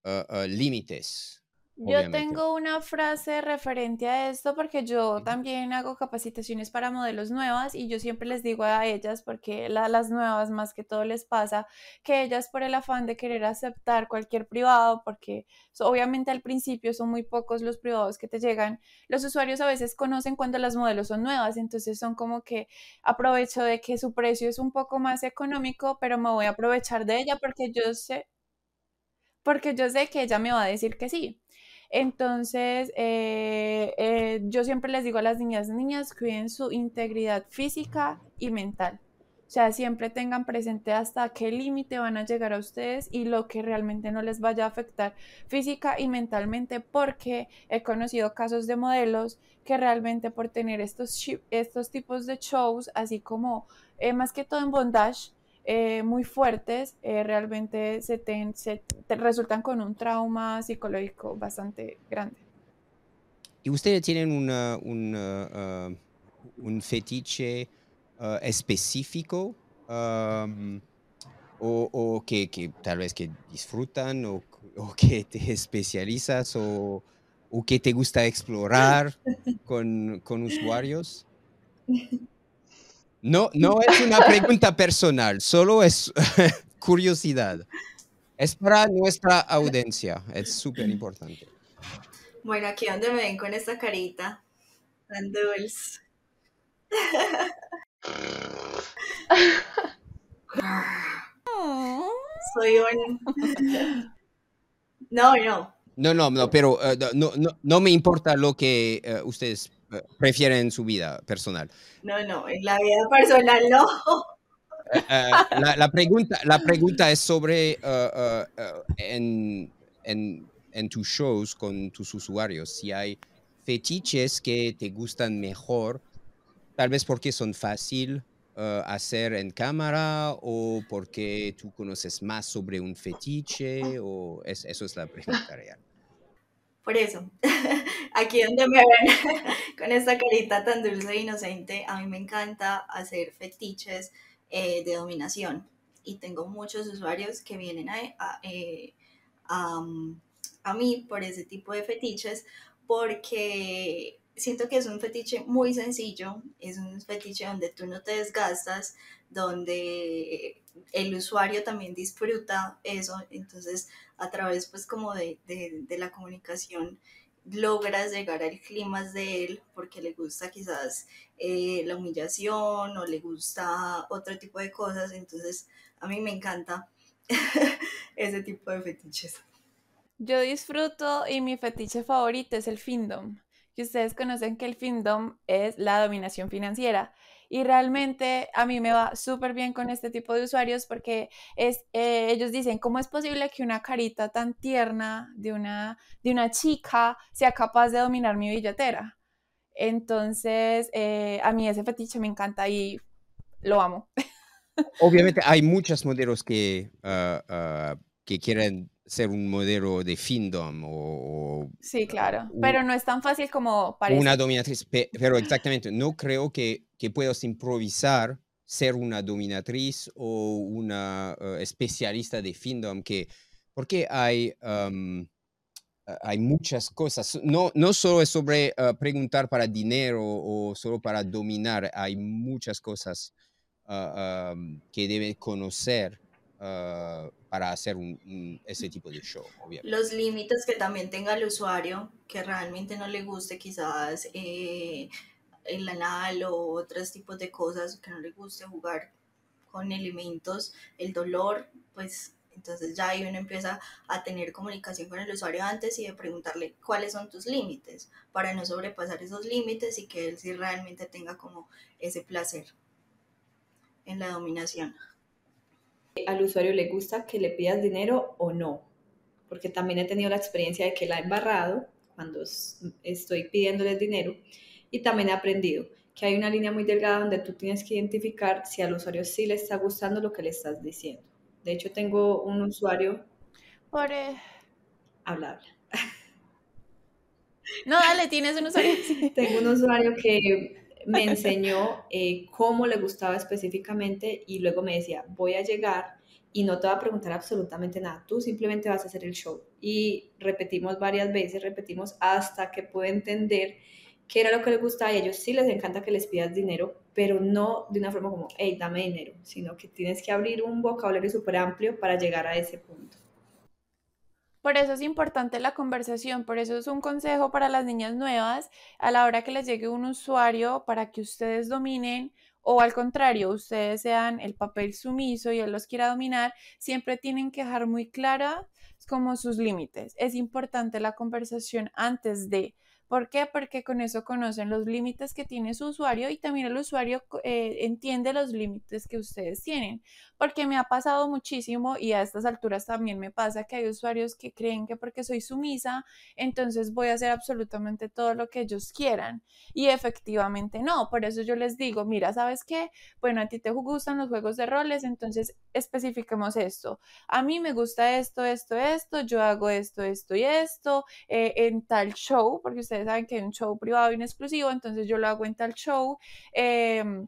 ah, ah, límites. Yo tengo una frase referente a esto porque yo también hago capacitaciones para modelos nuevas y yo siempre les digo a ellas, porque la- las nuevas más que todo les pasa, que ellas por el afán de querer aceptar cualquier privado, porque obviamente al principio son muy pocos los privados que te llegan, los usuarios a veces conocen cuando las modelos son nuevas, entonces son como que aprovecho de que su precio es un poco más económico, pero me voy a aprovechar de ella porque yo sé, porque yo sé que ella me va a decir que sí. Entonces, eh, eh, yo siempre les digo a las niñas, niñas, cuiden su integridad física y mental. O sea, siempre tengan presente hasta qué límite van a llegar a ustedes y lo que realmente no les vaya a afectar física y mentalmente, porque he conocido casos de modelos que realmente por tener estos, estos tipos de shows, así como eh, más que todo en bondage, eh, muy fuertes, eh, realmente se, te, se te resultan con un trauma psicológico bastante grande. ¿Y ustedes tienen una, una, ah, un fetiche ah, específico am, o, o que, que tal vez que disfrutan o, o que te especializas o, o que te gusta explorar [LAUGHS] con, con usuarios? No, no [LAUGHS] es una pregunta personal, solo es [LAUGHS] curiosidad. Es para nuestra audiencia, es súper importante. Bueno, aquí donde me ven con esta carita tan dulce. [LAUGHS] Soy un... No, no. No, no, no, pero eh, no, no, no me importa lo que eh, ustedes prefieren en su vida personal. No, no. En la vida personal no. Eh, eh, la, la pregunta, la pregunta es sobre eh, en, en, en tus shows con tus usuarios, si hay fetiches que te gustan mejor, tal vez porque son fácil hacer en cámara o porque tú conoces más sobre un fetiche o es- eso es la pregunta real. Por eso, [LAUGHS] aquí donde me ven [LAUGHS] con esta carita tan dulce e inocente, a mí me encanta hacer fetiches eh, de dominación. Y tengo muchos usuarios que vienen a, a, eh, a, a mí por ese tipo de fetiches porque siento que es un fetiche muy sencillo, es un fetiche donde tú no te desgastas, donde el usuario también disfruta eso, entonces a través pues como de, de, de la comunicación logras llegar al clima de él porque le gusta quizás eh, la humillación o le gusta otro tipo de cosas, entonces a mí me encanta [LAUGHS] ese tipo de fetiches. Yo disfruto y mi fetiche favorito es el findom. Que ustedes conocen que el findom es la dominación financiera. Y realmente a mí me va súper bien con este tipo de usuarios porque es, eh, ellos dicen, ¿cómo es posible que una carita tan tierna de una, de una chica sea capaz de dominar mi billetera? Entonces, eh, a mí ese fetiche me encanta y lo amo. [LAUGHS] Obviamente hay muchos modelos que, ah, ah, que quieren ser un modelo de findom o... Sí, claro, pero no es tan fácil como parece. Una dominatriz, pero exactamente, no creo que, que puedas improvisar ser una dominatriz o una eh, especialista de findom, que, porque hay, hay muchas cosas, no, no solo es sobre eh, preguntar para dinero o solo para dominar, hay muchas cosas ah, que debe conocer Ah, para hacer un, ese tipo de show. Los límites que también tenga el usuario, que realmente no le guste quizás eh, el anal o otros tipos de cosas, que no le guste jugar con elementos, el dolor, pues entonces ya ahí uno empieza a tener comunicación con el usuario antes y de preguntarle cuáles son tus límites para no sobrepasar esos límites y que él sí realmente tenga como ese placer en la dominación al usuario le gusta que le pidas dinero o no, porque también he tenido la experiencia de que la he embarrado cuando estoy pidiéndoles dinero y también he aprendido que hay una línea muy delgada donde tú tienes que identificar si al usuario sí le está gustando lo que le estás diciendo. De hecho, tengo un usuario... Por... Eh, habla, habla. No, dale, tienes un usuario. [LAUGHS] tengo un usuario que me [LAUGHS] enseñó eh, cómo le gustaba específicamente y luego me decía, voy a llegar y no te voy a preguntar absolutamente nada, tú simplemente vas a hacer el show. Y repetimos varias veces, repetimos hasta que pude entender qué era lo que le gustaba y a ellos sí les encanta que les pidas dinero, pero no de una forma como, hey, dame dinero, sino que tienes que abrir un vocabulario súper amplio para llegar a ese punto. Por eso es importante la conversación, por eso es un consejo para las niñas nuevas a la hora que les llegue un usuario para que ustedes dominen o al contrario, ustedes sean el papel sumiso y él los quiera dominar, siempre tienen que dejar muy clara como sus límites. Es importante la conversación antes de, ¿Por qué? Porque con eso conocen los límites que tiene su usuario y también el usuario eh, entiende los límites que ustedes tienen. Porque me ha pasado muchísimo y a estas alturas también me pasa que hay usuarios que creen que porque soy sumisa, entonces voy a hacer absolutamente todo lo que ellos quieran. Y efectivamente no. Por eso yo les digo, mira, ¿sabes qué? Bueno, a ti te gustan los juegos de roles, entonces especifiquemos esto. A mí me gusta esto, esto, esto, yo hago esto, esto y esto eh, en tal show, porque ustedes saben que hay un show privado y exclusivo, entonces yo lo hago en tal show. Em,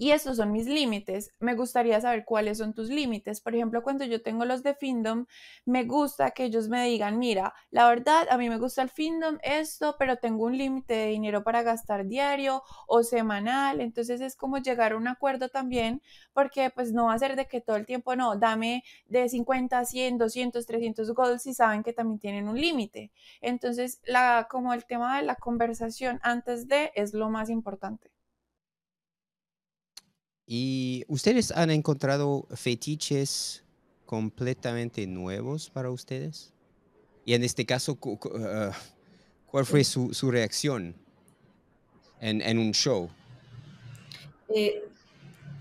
y estos son mis límites. Me gustaría saber cuáles son tus límites. Por ejemplo, cuando yo tengo los de Findom, me gusta que ellos me digan, mira, la verdad, a mí me gusta el Findom esto, pero tengo un límite de dinero para gastar diario o semanal. Entonces es como llegar a un acuerdo también, porque pues no va a ser de que todo el tiempo, no, dame de 50, 100, 200, 300 gold si saben que también tienen un límite. Entonces, la, como el tema de la conversación antes de es lo más importante. ¿Y ustedes han encontrado fetiches completamente nuevos para ustedes? Y en este caso, ah, ¿cuál fue su, reacción en, un show? Eh,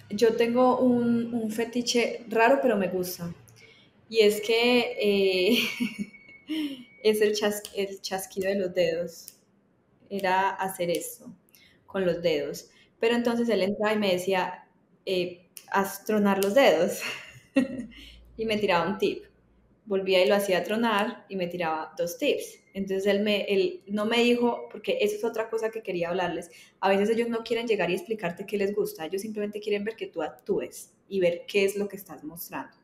yo tengo un, fetiche raro, pero me gusta. Y es que eh, [LAUGHS] es el, el chasquido de los dedos. Era hacer esto con los dedos. Pero entonces él entraba y me decía, eh, tronar los dedos [LAUGHS] y me tiraba un tip. Volvía y lo hacía tronar y me tiraba dos tips. Entonces él no me dijo, porque eso es otra cosa que quería hablarles, a veces ellos no quieren llegar y explicarte qué les gusta, ellos simplemente quieren ver que tú actúes y ver qué es lo que estás mostrando.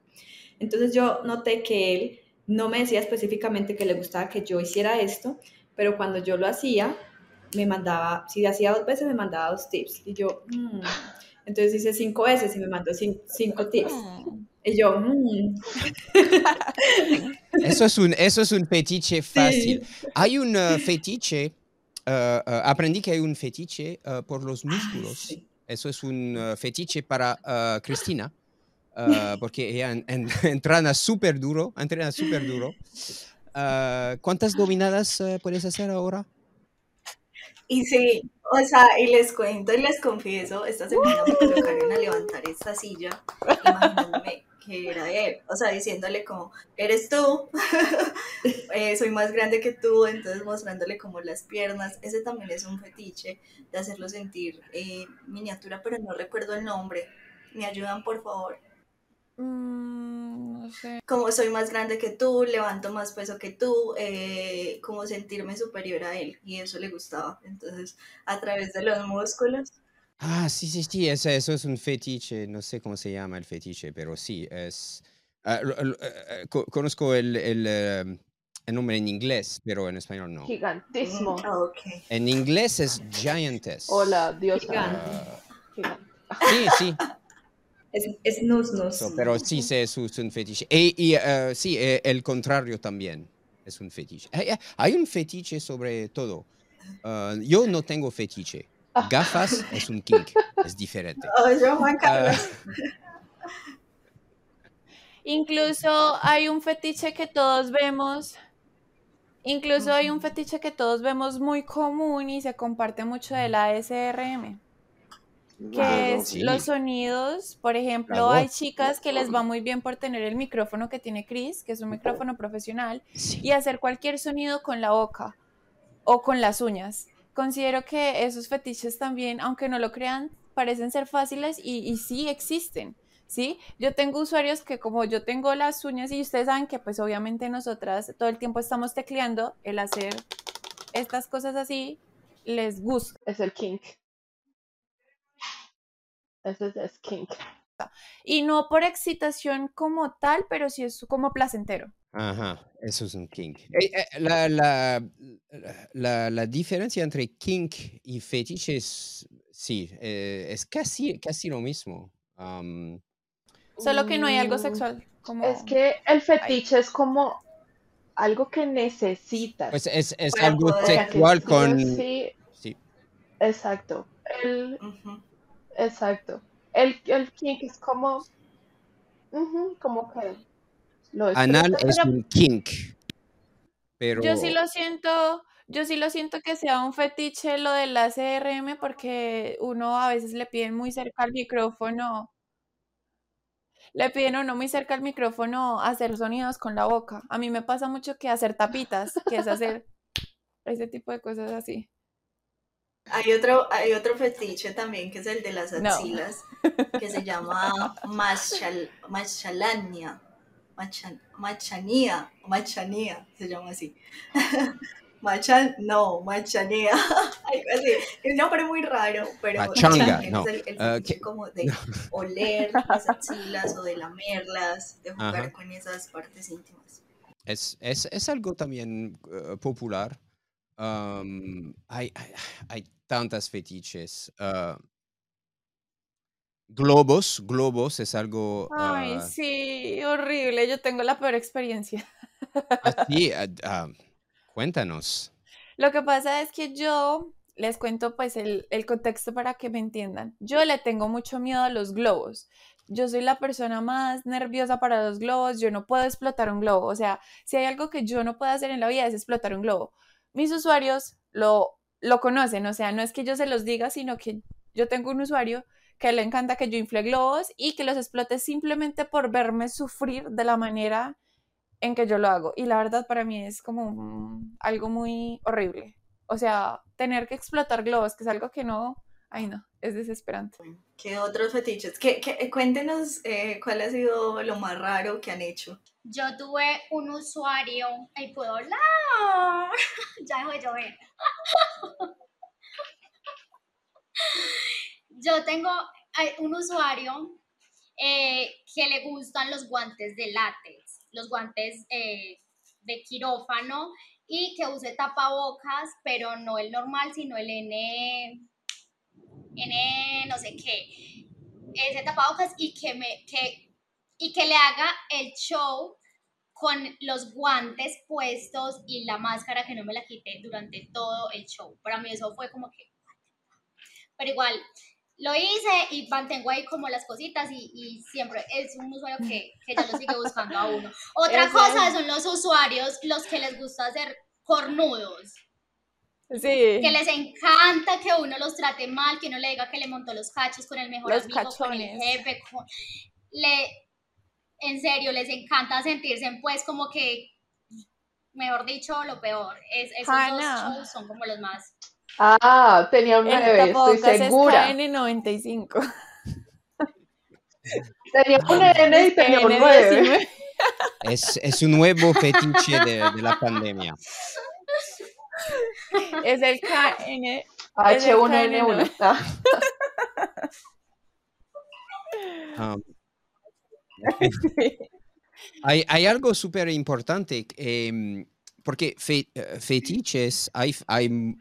Entonces yo noté que él no me decía específicamente que le gustaba que yo hiciera esto, pero cuando yo lo hacía, me mandaba, si hacía dos veces, me mandaba dos tips. Y yo, mm, entonces hice cinco veces y me mandó cinco, tips. Mm. Y yo, mm". eso, es un, eso es un fetiche fácil. Hay un uh, fetiche, uh, uh, aprendí que hay un fetiche por los músculos. Eso es un fetiche para Cristina, porque ella [LAUGHS] entrena súper duro, entrena súper duro. ah, ¿cuántas dominadas puedes hacer ahora? Y sí, o sea, y les cuento y les confieso, esta semana me colocaron a levantar esta silla, imaginándome que era él, o sea, diciéndole como, eres tú, [LAUGHS] eh, soy más grande que tú, entonces mostrándole como las piernas, ese también es un fetiche de hacerlo sentir eh, miniatura, pero no recuerdo el nombre, ¿me ayudan por favor? Mm, no sé. Como soy más grande que tú, levanto más peso que tú, eh, como sentirme superior a él, y eso le gustaba, entonces a través de los músculos. Ah, sí, sí, sí, eso, eso es un fetiche, no sé cómo se llama el fetiche, pero sí, es... eh, eh, co- conozco el, el, eh, el nombre en inglés, pero en español no. Gigantismo. Ah, ok. En inglés es giantess. Hola, diosa. Gigante. Ah, Gigante. sí, sí, Es, es nus nus. so, pero sí, sí, es un es un fetiche. Y, y, eh, sí, eh, el contrario también es un fetiche. Hay, un fetiche sobre todo. Ah, yo no tengo fetiche. Gafas es un kink, es diferente. Oye, Juan Ah. Incluso hay un fetiche que todos vemos, incluso hay un fetiche que todos vemos muy común y se comparte mucho de la ASRM, que Claro. es Sí. los sonidos. Por ejemplo, hay chicas que les va muy bien por tener el micrófono que tiene Chris, que es un micrófono profesional, sí. y hacer cualquier sonido con la boca o con las uñas. Considero que esos fetiches también, aunque no lo crean, parecen ser fáciles y, y sí existen, ¿sí? Yo tengo usuarios que como yo tengo las uñas y ustedes saben que pues obviamente nosotras todo el tiempo estamos tecleando, el hacer estas cosas así les gusta. Es el kink. Ese es, es kink. Y no por excitación como tal, pero sí es como placentero. Ajá, eso es un kink. Eh, eh, la, la, la, la diferencia entre kink y fetiche es, sí, eh, es casi, casi lo mismo. Am, Solo que no hay algo Mm, sexual. Como... Es que el fetiche es como algo que necesitas. pues es, algo sexual con... sí- Sí, exacto. El. Exacto. El, el kink es como, como que lo anal es pero un kink, pero... Yo sí lo siento, yo sí lo siento que sea un fetiche lo del ACRM porque uno a veces le piden muy cerca al micrófono, le piden uno muy cerca al micrófono hacer sonidos con la boca. A mí me pasa mucho que hacer tapitas, que es hacer [LAUGHS] ese tipo de cosas así. Hay otro, hay otro fetiche también que es el de las No. axilas, que se llama machal, machalania, machan- machanía, machanía, se llama así. [LAUGHS] Machan, no, machanía, [LAUGHS] algo así. Es un nombre muy raro, pero Machanga, también no. es el, el Ah, fetiche ¿qué? como de oler las axilas o de lamerlas, de jugar Ajá. con esas partes íntimas. Es, es, es algo también eh, popular. Am, hay, hay, hay tantas fetiches. ah, globos, globos es algo Ay, ah, sí, horrible. Yo tengo la peor experiencia. [LAUGHS] así. ah, ah, cuéntanos. Lo que pasa es que yo les cuento pues el, el contexto para que me entiendan. Yo le tengo mucho miedo a los globos. Yo soy la persona más nerviosa para los globos. Yo no puedo explotar un globo. O sea, si hay algo que yo no puedo hacer en la vida es explotar un globo. Mis usuarios lo, lo conocen. O sea, no es que yo se los diga, sino que yo tengo un usuario que le encanta que yo infle globos y que los explote simplemente por verme sufrir de la manera en que yo lo hago. Y la verdad para mí es como algo muy horrible. O sea, tener que explotar globos, que es algo que no, ay no, es desesperante. ¿Qué otros fetiches? ¿Qué, qué- cuéntenos eh, cuál ha sido lo más raro que han hecho. Yo tuve un usuario, ahí puedo hablar, [LAUGHS] ya dejó de llover. [LAUGHS] Yo tengo un usuario eh, que le gustan los guantes de látex, los guantes eh, de quirófano y que use tapabocas, pero no el normal, sino el N, N no sé qué, ese tapabocas y que, me, que, y que le haga el show con los guantes puestos y la máscara que no me la quité durante todo el show. Para mí eso fue como que... Pero igual, lo hice y mantengo ahí como las cositas y, y siempre es un usuario que, que ya lo sigue buscando a uno. [LAUGHS] Otra cosa son los usuarios, los que les gusta hacer cornudos, Sí. que les encanta que uno los trate mal, que uno le diga que le montó los cachos con el mejor Los amigo, con el cachones. jefe, con- le, en serio, les encanta sentirse pues como que, mejor dicho, lo peor. Es, esos Hannah. dos shows son como los más... Ah, tenía un El 9, estoy tapabocas es segura. KN95. Tenía un N y tenía un 9. KN19. Es, es un nuevo fetiche de, de la pandemia. Es el KN. H1N1. Ah, Um, [LAUGHS] hay, hay algo súper importante, em, porque fe- eh, fetiches, hay, hay,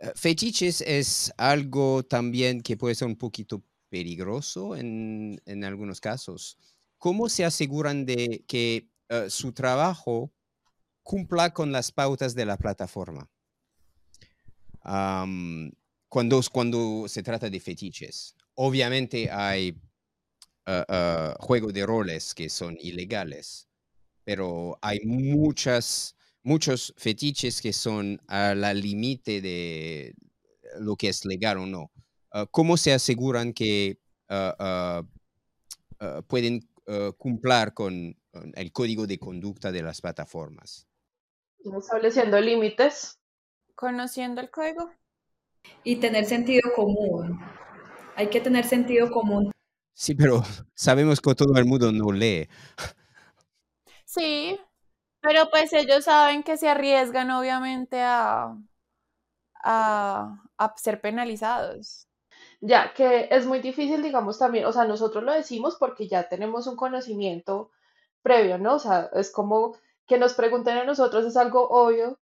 eh, fetiches es algo también que puede ser un poquito peligroso en, en algunos casos. ¿Cómo se aseguran de que eh, su trabajo cumpla con las pautas de la plataforma? Am, cuando, cuando se trata de fetiches. Obviamente hay uh, uh, juegos de roles que son ilegales, pero hay muchas, muchos fetiches que son a la límite de lo que es legal o no. Uh, ¿Cómo se aseguran que uh, uh, uh, pueden uh, cumplir con, con el código de conducta de las plataformas? Estableciendo límites. Conociendo el código. Y tener sentido común. Hay que tener sentido común. Sí, pero [LAUGHS] sabemos que todo el mundo no lee. Sí, pero pues ellos saben que se arriesgan obviamente a, a, a ser penalizados. Ya, que es muy difícil, digamos, también, o sea, nosotros lo decimos porque ya tenemos un conocimiento previo, ¿no? O sea, es como que nos pregunten a nosotros, es algo obvio,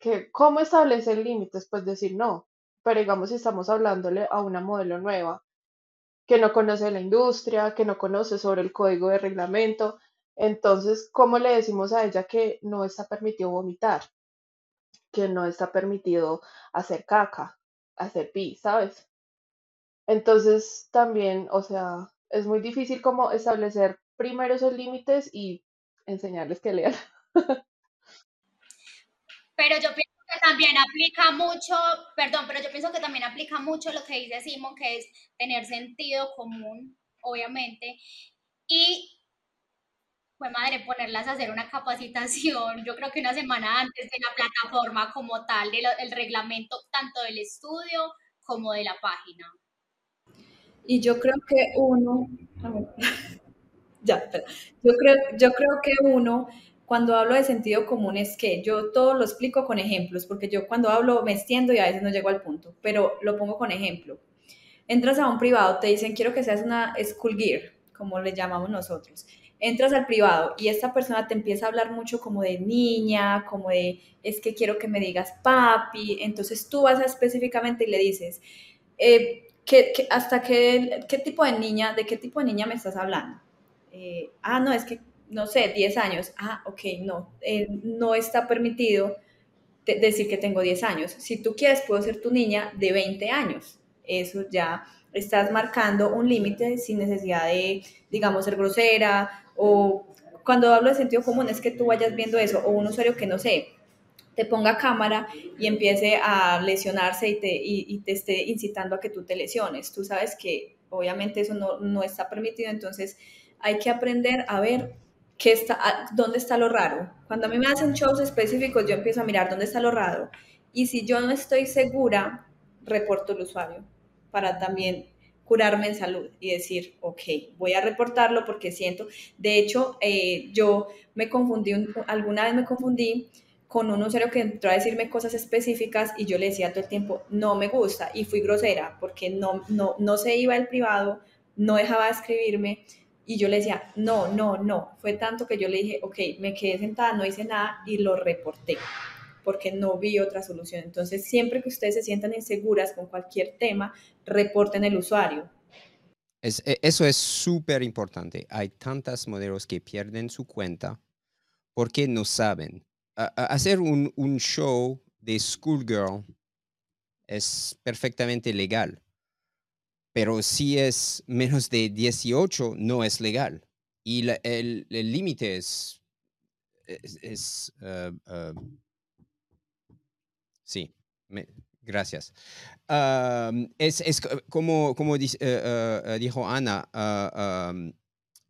que cómo establecen límites, pues decir no, pero digamos, si estamos hablándole a una modelo nueva, que no conoce la industria, que no conoce sobre el código de reglamento, entonces, ¿cómo le decimos a ella que no está permitido vomitar? Que no está permitido hacer caca, hacer pi, ¿sabes? Entonces, también, o sea, es muy difícil como establecer primero esos límites y enseñarles que lean. [LAUGHS] Pero yo pienso que también aplica mucho, perdón, pero yo pienso que también aplica mucho lo que dice Simon, que es tener sentido común, obviamente, y pues madre, ponerlas a hacer una capacitación, yo creo que una semana antes de la plataforma como tal, del el reglamento tanto del estudio como de la página. Y yo creo que uno, [LAUGHS] ya, espera. yo creo, yo creo que uno, cuando hablo de sentido común es que yo todo lo explico con ejemplos, porque yo cuando hablo me extiendo y a veces no llego al punto, pero lo pongo con ejemplo. Entras a un privado, te dicen quiero que seas una school gear, como le llamamos nosotros. Entras al privado y esta persona te empieza a hablar mucho como de niña, como de es que quiero que me digas papi, entonces tú vas a específicamente y le dices, eh, ¿qué, qué, hasta qué, qué, tipo de niña, de qué tipo de niña me estás hablando? Eh, ah, no, es que, no sé, 10 años. Ah, ok, no, eh, no está permitido decir que tengo 10 años. Si tú quieres, puedo ser tu niña de 20 años. Eso ya estás marcando un límite sin necesidad de, digamos, ser grosera o cuando hablo de sentido común es que tú vayas viendo eso o un usuario que no sé, te ponga cámara y empiece a lesionarse y te, y, y te esté incitando a que tú te lesiones. Tú sabes que obviamente eso no, no está permitido, entonces hay que aprender a ver está, dónde está lo raro. Cuando a mí me hacen shows específicos, yo empiezo a mirar dónde está lo raro. Y si yo no estoy segura, reporto el usuario para también curarme en salud y decir, ok, voy a reportarlo porque siento, de hecho, eh, yo me confundí, un, alguna vez me confundí con un usuario que entró a decirme cosas específicas y yo le decía todo el tiempo, no me gusta, y fui grosera porque no, no, no se iba el privado, no dejaba de escribirme, y yo le decía, no, no, no, fue tanto que yo le dije, ok, me quedé sentada, no hice nada y lo reporté porque no vi otra solución. Entonces, siempre que ustedes se sientan inseguras con cualquier tema, reporten el usuario. Es, eso es súper importante. Hay tantas modelos que pierden su cuenta porque no saben. Hacer un, un, show de schoolgirl es perfectamente legal. Pero si es menos de 18, no es legal. Y el límite es, es, uh, uh, sí, gracias. es, es, como, como uh, dijo Ana, um,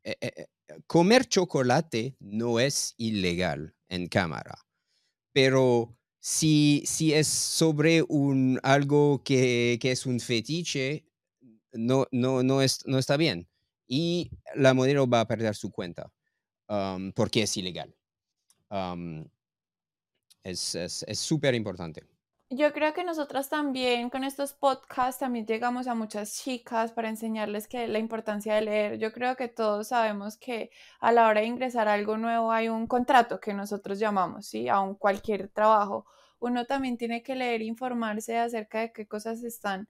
eh, eh, comer chocolate no es ilegal en cámara, pero si, si es sobre un, algo que, que es un fetiche, no, no, no, es, no está bien. Y la modelo va a perder su cuenta porque es ilegal. es súper importante. Yo creo que nosotras también con estos podcasts también llegamos a muchas chicas para enseñarles que la importancia de leer. Yo creo que todos sabemos que a la hora de ingresar a algo nuevo hay un contrato que nosotros llamamos, ¿sí? A un cualquier trabajo. Uno también tiene que leer informarse acerca de qué cosas están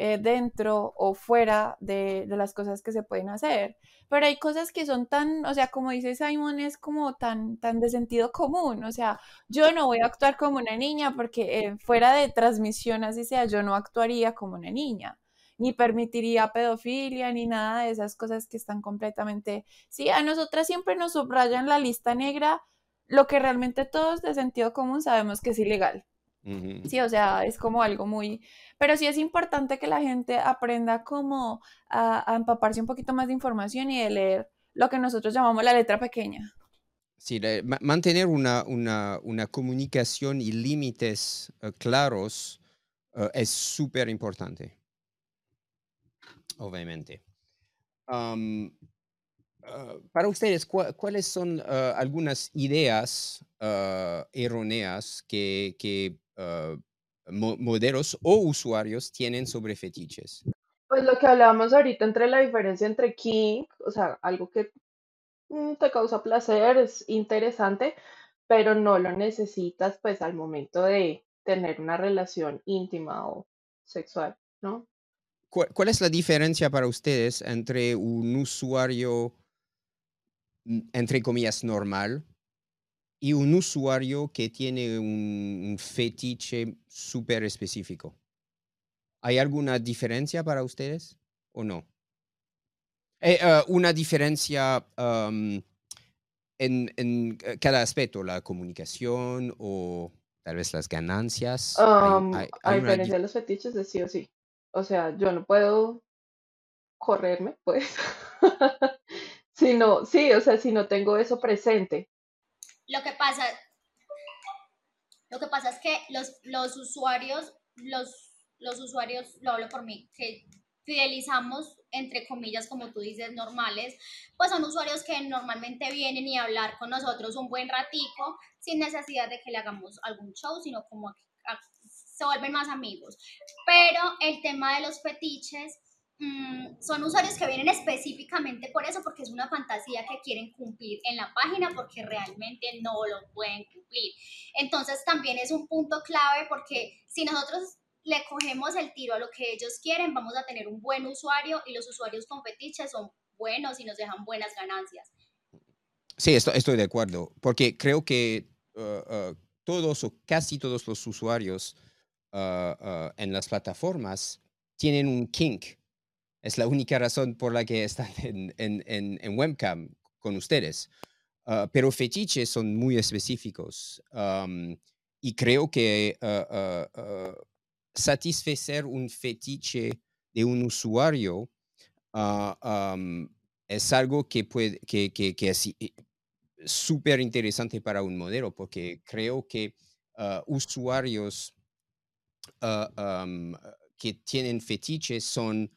eh, dentro o fuera de, las cosas que se pueden hacer. Pero hay cosas que son tan, o sea, como dice Simon, es como tan, tan de sentido común. O sea, yo no voy a actuar como una niña porque eh, fuera de transmisión, así sea, yo no actuaría como una niña ni permitiría pedofilia, ni nada de esas cosas que están completamente... Sí, a nosotras siempre nos subrayan la lista negra lo que realmente todos de sentido común sabemos que es ilegal. Sí, o sea, es como algo muy... Pero sí es importante que la gente aprenda como a, empaparse un poquito más de información y de leer lo que nosotros llamamos la letra pequeña. Sí, mantener una, una, una, comunicación y límites eh, claros eh, es súper importante, obviamente. Eh, para ustedes, ¿cuáles son algunas ideas erróneas que, que uh, modelos o usuarios tienen sobre fetiches? Pues lo que hablábamos ahorita entre la diferencia entre king, o sea, algo que mm, te causa placer, es interesante, pero no lo necesitas pues al momento de tener una relación íntima o sexual, ¿no? ¿Cuál, es la diferencia para ustedes entre un usuario, mm, entre comillas, normal y un usuario que tiene un, fetiche súper específico. ¿Hay alguna diferencia para ustedes o no? Eh, ah, una diferencia en, en, cada aspecto, la comunicación o tal vez las ganancias. a diferencia de los fetiches, de sí o sí. O sea, yo no puedo correrme, pues. [LAUGHS] si no, sí, o sea, si no tengo eso presente, lo que pasa, lo que pasa es que los, los usuarios, los, los usuarios, lo hablo por mí, que fidelizamos, entre comillas, como tú dices, normales, pues son usuarios que normalmente vienen y hablar con nosotros un buen ratico sin necesidad de que le hagamos algún show, sino como se vuelven más amigos. Pero el tema de los fetiches Mm, son usuarios que vienen específicamente por eso, porque es una fantasía que quieren cumplir en la página porque realmente no lo pueden cumplir. Entonces también es un punto clave porque si nosotros le cogemos el tiro a lo que ellos quieren, vamos a tener un buen usuario y los usuarios con fetiches son buenos y nos dejan buenas ganancias. Sí, estoy, estoy de acuerdo, porque creo que uh, uh, todos o casi todos los usuarios uh, en las plataformas tienen un kink es la única razón por la que están [LAUGHS] en, en, en, webcam con ustedes. Ah, pero fetiches son muy específicos. y creo que uh, uh, satisfacer un fetiche de un usuario es algo que, puede, que, que, que es súper interesante para un modelo, porque creo que usuarios que tienen fetiches son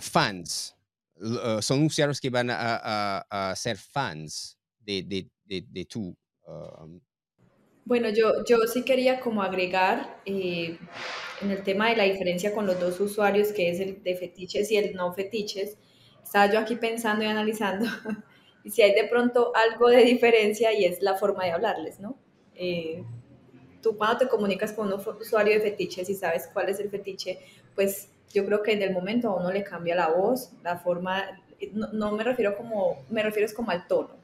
fans. son usuarios que van a, ser fans de, de, de, tú. Um. Bueno, yo, yo sí quería como agregar eh, en el tema de la diferencia con los dos usuarios, que es el de fetiches y el no fetiches. Estaba yo aquí pensando y analizando [LAUGHS] y si hay de pronto algo de diferencia y es la forma de hablarles, ¿no? Eh, tú cuando te comunicas con un usuario de fetiches y sabes cuál es el fetiche, pues yo creo que en el momento a uno le cambia la voz, la forma, no, me refiero como, me refiero es como al tono.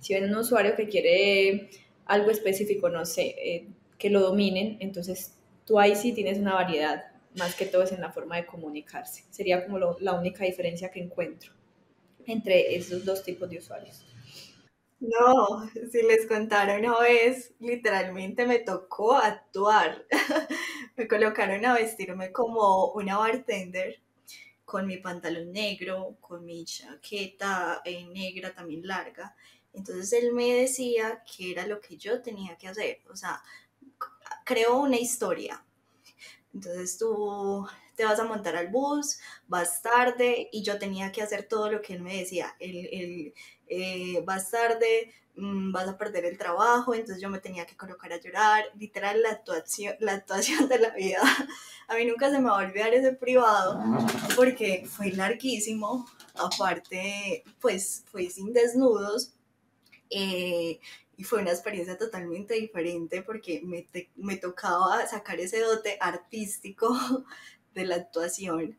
Si ven un usuario que quiere algo específico, no sé, eh, que lo dominen, entonces tú ahí sí tienes una variedad más que todo es en la forma de comunicarse. Sería como la única diferencia que encuentro entre esos dos tipos de usuarios. No, si les contara una vez, literalmente me tocó actuar. [LAUGHS] me colocaron a vestirme como una bartender con mi pantalón negro, con mi chaqueta eh, negra también larga. Entonces él me decía que era lo que yo tenía que hacer. O sea, creo una historia. Entonces tú te vas a montar al bus, vas tarde y yo tenía que hacer todo lo que él me decía. Él, eh, vas tarde, mm, vas a perder el trabajo, entonces yo me tenía que colocar a llorar, literal la actuación, la actuación de la vida. [LAUGHS] A mí nunca se me va a olvidar ese privado porque fue larguísimo, aparte pues fue sin desnudos. Eh, y fue una experiencia totalmente diferente porque me, me tocaba sacar ese dote artístico [LAUGHS] de la actuación.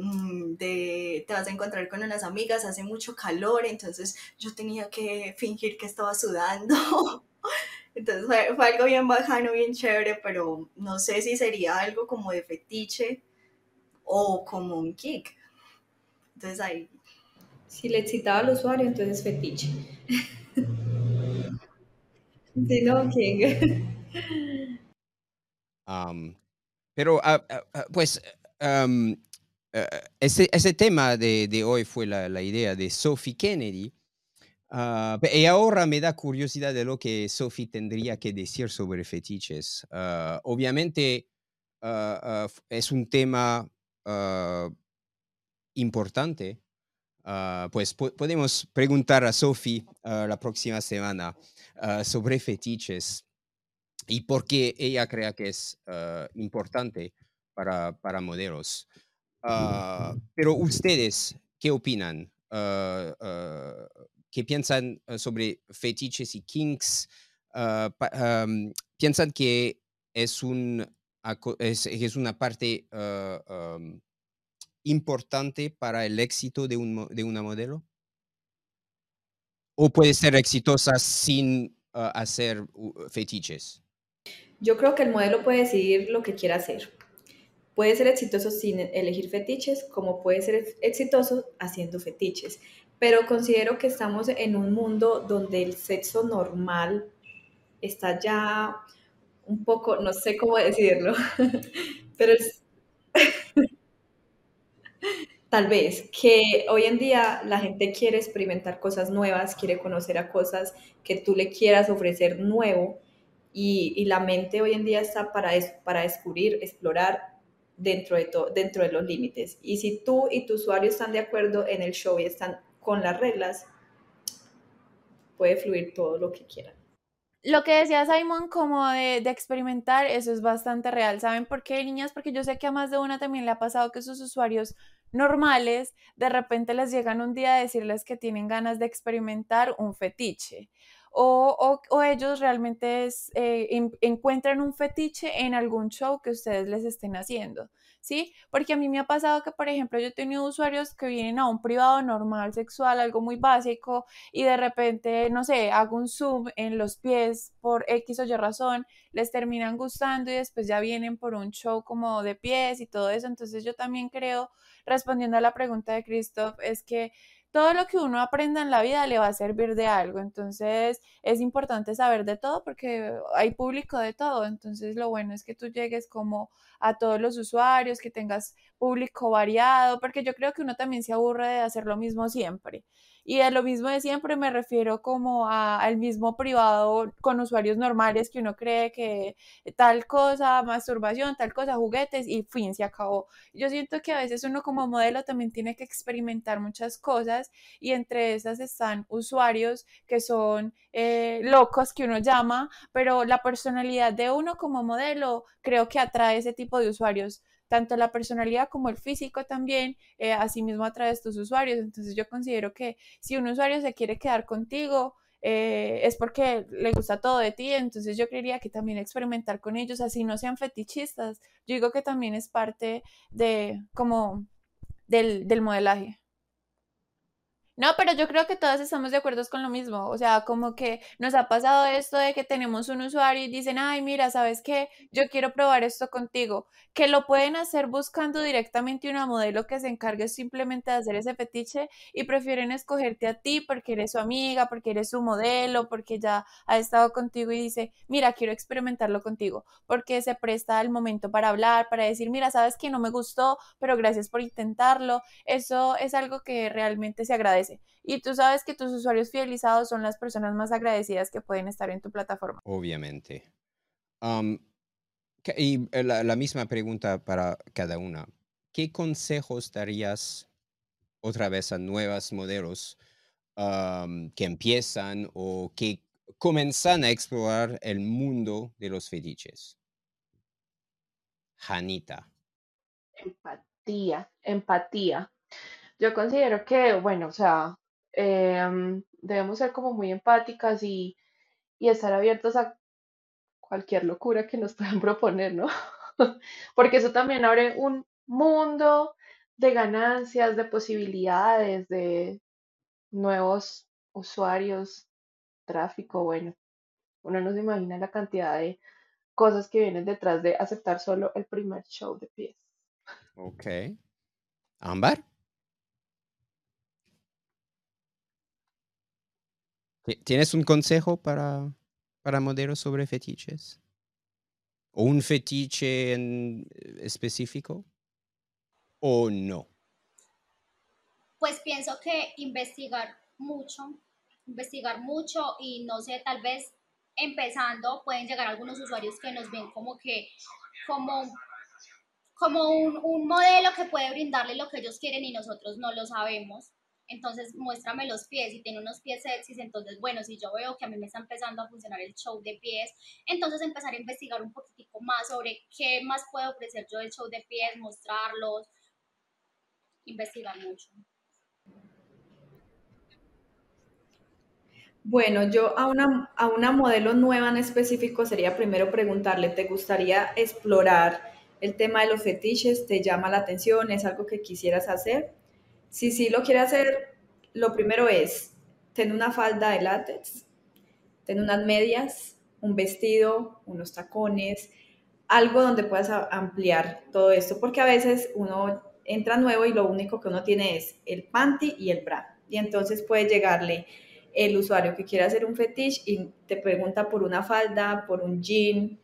Mm, de te vas a encontrar con unas amigas, hace mucho calor, entonces yo tenía que fingir que estaba sudando. [LAUGHS] Entonces fue, fue, algo bien bajano, bien chévere, pero no sé si sería algo como de fetiche o como un kick. Entonces ahí. Si le excitaba al usuario, entonces fetiche. [LAUGHS] si no, king. Um, pero, uh, uh, pues, um, uh, ese, ese, tema de, de, hoy fue la, la idea de Sophie Kennedy. y ahora me da curiosidad de lo que Sophie tendría que decir sobre fetiches. obviamente, es un tema importante. pues po podemos preguntar a Sophie la próxima semana sobre fetiches y por qué ella cree que es uh, importante para, para modelos. Uh, pero ustedes, ¿qué opinan? Uh, ¿Qué piensan sobre fetiches y kinks? ¿Piensan que es, un, es, es una parte importante para el éxito de, un, de una modelo? ¿O puede ser exitosa sin hacer fetiches? Yo creo que el modelo puede decidir lo que quiera hacer. Puede ser exitoso sin elegir fetiches, como puede ser exitoso haciendo fetiches. Pero considero que estamos en un mundo donde el sexo normal está ya un poco, no sé cómo decirlo, [LAUGHS] pero es, [LAUGHS] tal vez que hoy en día la gente quiere experimentar cosas nuevas, quiere conocer a cosas que tú le quieras ofrecer nuevo y, la mente hoy en día está para, para descubrir, explorar dentro de, dentro de los límites. Y si tú y tu usuario están de acuerdo en el show y están con las reglas, puede fluir todo lo que quieran. Lo que decía Simon como de, de, experimentar, eso es bastante real. ¿Saben por qué, niñas? Porque yo sé que a más de una también le ha pasado que sus usuarios normales de repente les llegan un día a decirles que tienen ganas de experimentar un fetiche o, o, ellos realmente eh, encuentran un fetiche en algún show que ustedes les estén haciendo, ¿sí? Porque a mí me ha pasado que, por ejemplo, yo he tenido usuarios que vienen a un privado normal, sexual, algo muy básico, y de repente, no sé, hago un zoom en los pies por X o Y razón, les terminan gustando y después ya vienen por un show como de pies y todo eso. Entonces yo también creo, respondiendo a la pregunta de Christoph, es que todo lo que uno aprenda en la vida le va a servir de algo. Entonces es importante saber de todo porque hay público de todo. Entonces lo bueno es que tú llegues como a todos los usuarios, que tengas público variado, porque yo creo que uno también se aburre de hacer lo mismo siempre. Y a lo mismo de siempre me refiero como al mismo privado con usuarios normales que uno cree que tal cosa, masturbación, tal cosa, juguetes y fin, se acabó. Yo siento que a veces uno como modelo también tiene que experimentar muchas cosas y entre esas están usuarios que son eh, locos que uno llama, pero la personalidad de uno como modelo creo que atrae ese tipo de usuarios tanto la personalidad como el físico también, eh, asimismo a través de tus usuarios. Entonces yo considero que si un usuario se quiere quedar contigo, eh, es porque le gusta todo de ti, entonces yo creería que también experimentar con ellos, así no sean fetichistas, yo digo que también es parte de como del, del modelaje. No, pero yo creo que todas estamos de acuerdo con lo mismo. O sea, como que nos ha pasado esto de que tenemos un usuario y dicen, ay, mira, ¿sabes qué? Yo quiero probar esto contigo. Que lo pueden hacer buscando directamente una modelo que se encargue simplemente de hacer ese fetiche y prefieren escogerte a ti porque eres su amiga, porque eres su modelo, porque ya ha estado contigo y dice, mira, quiero experimentarlo contigo. Porque se presta el momento para hablar, para decir, mira, ¿sabes que no me gustó? Pero gracias por intentarlo. Eso es algo que realmente se agradece y tú sabes que tus usuarios fidelizados son las personas más agradecidas que pueden estar en tu plataforma. Obviamente. y eh, la, misma pregunta para cada una. ¿Qué consejos darías otra vez a nuevos modelos que empiezan o que comienzan a explorar el mundo de los fetiches? Janita. Empatía, empatía. Yo considero que, bueno, o sea, em, debemos ser como muy empáticas y, y estar abiertos a cualquier locura que nos [LAUGHS] puedan proponer, ¿no? [LAUGHS] Porque eso también abre un mundo de ganancias, de posibilidades, de nuevos usuarios, tráfico, bueno, uno no se imagina la cantidad de cosas que vienen detrás de aceptar solo el primer show de pies. Ok. Ámbar. ¿Tienes un consejo para, para modelos sobre fetiches? ¿O un fetiche en eh, específico? ¿O no? Pues pienso que investigar mucho, investigar mucho y no sé, tal vez empezando pueden llegar algunos usuarios que nos ven como que, como, como un, un modelo que puede brindarle lo que ellos quieren y nosotros no lo sabemos entonces muéstrame los pies, y tiene unos pies sexys, entonces bueno, si yo veo que a mí me está empezando a funcionar el show de pies, entonces empezar a investigar un poquitico más sobre qué más puedo ofrecer yo del show de pies, mostrarlos, investigar mucho. Bueno, yo a una, a una modelo nueva en específico sería primero preguntarle, ¿te gustaría explorar el tema de los fetiches? ¿Te llama la atención? ¿Es algo que quisieras hacer? Si sí lo quiere hacer, lo primero es tener una falda de látex, tener unas medias, un vestido, unos tacones, algo donde puedas ampliar todo esto, porque a veces uno entra nuevo y lo único que uno tiene es el panty y el bra. Y entonces puede llegarle el usuario que quiere hacer un fetiche y te pregunta por una falda, por un jean,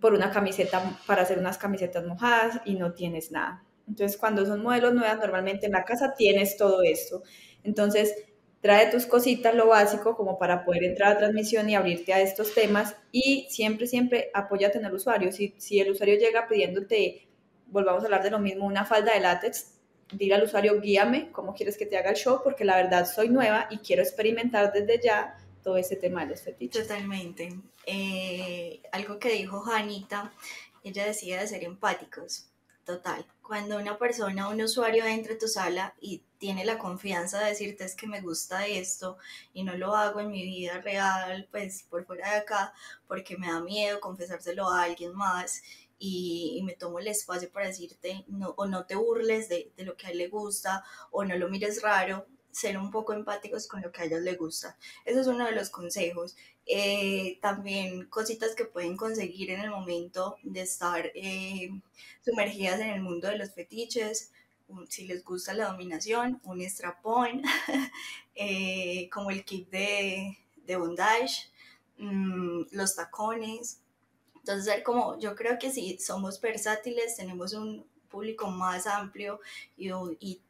por una camiseta para hacer unas camisetas mojadas y no tienes nada. Entonces, cuando son modelos nuevas, normalmente en la casa tienes todo esto. Entonces, trae tus cositas, lo básico, como para poder entrar a transmisión y abrirte a estos temas. Y siempre, siempre apóyate en el usuario. Si, si el usuario llega pidiéndote, volvamos a hablar de lo mismo, una falda de látex, dile al usuario, guíame cómo quieres que te haga el show, porque la verdad soy nueva y quiero experimentar desde ya todo ese tema de los fetiches. Totalmente. Eh, algo que dijo Janita, ella decía de ser empáticos total. Cuando una persona, un usuario entra a tu sala y tiene la confianza de decirte es que me gusta esto y no lo hago en mi vida real, pues por fuera de acá, porque me da miedo confesárselo a alguien más y, me tomo el espacio para decirte no, o no te burles de, de lo que a él le gusta o no lo mires raro, ser un poco empáticos con lo que a ellos les gusta. Eso es uno de los consejos. Eh, también cositas que pueden conseguir en el momento de estar eh, sumergidas en el mundo de los fetiches. Si les gusta la dominación, un strapón, [LAUGHS] eh, como el kit de, de bondage, mm, los tacones. Entonces, como yo creo que si somos versátiles, tenemos un público más amplio y, y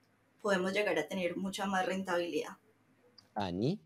podemos llegar a tener mucha más rentabilidad. Ani.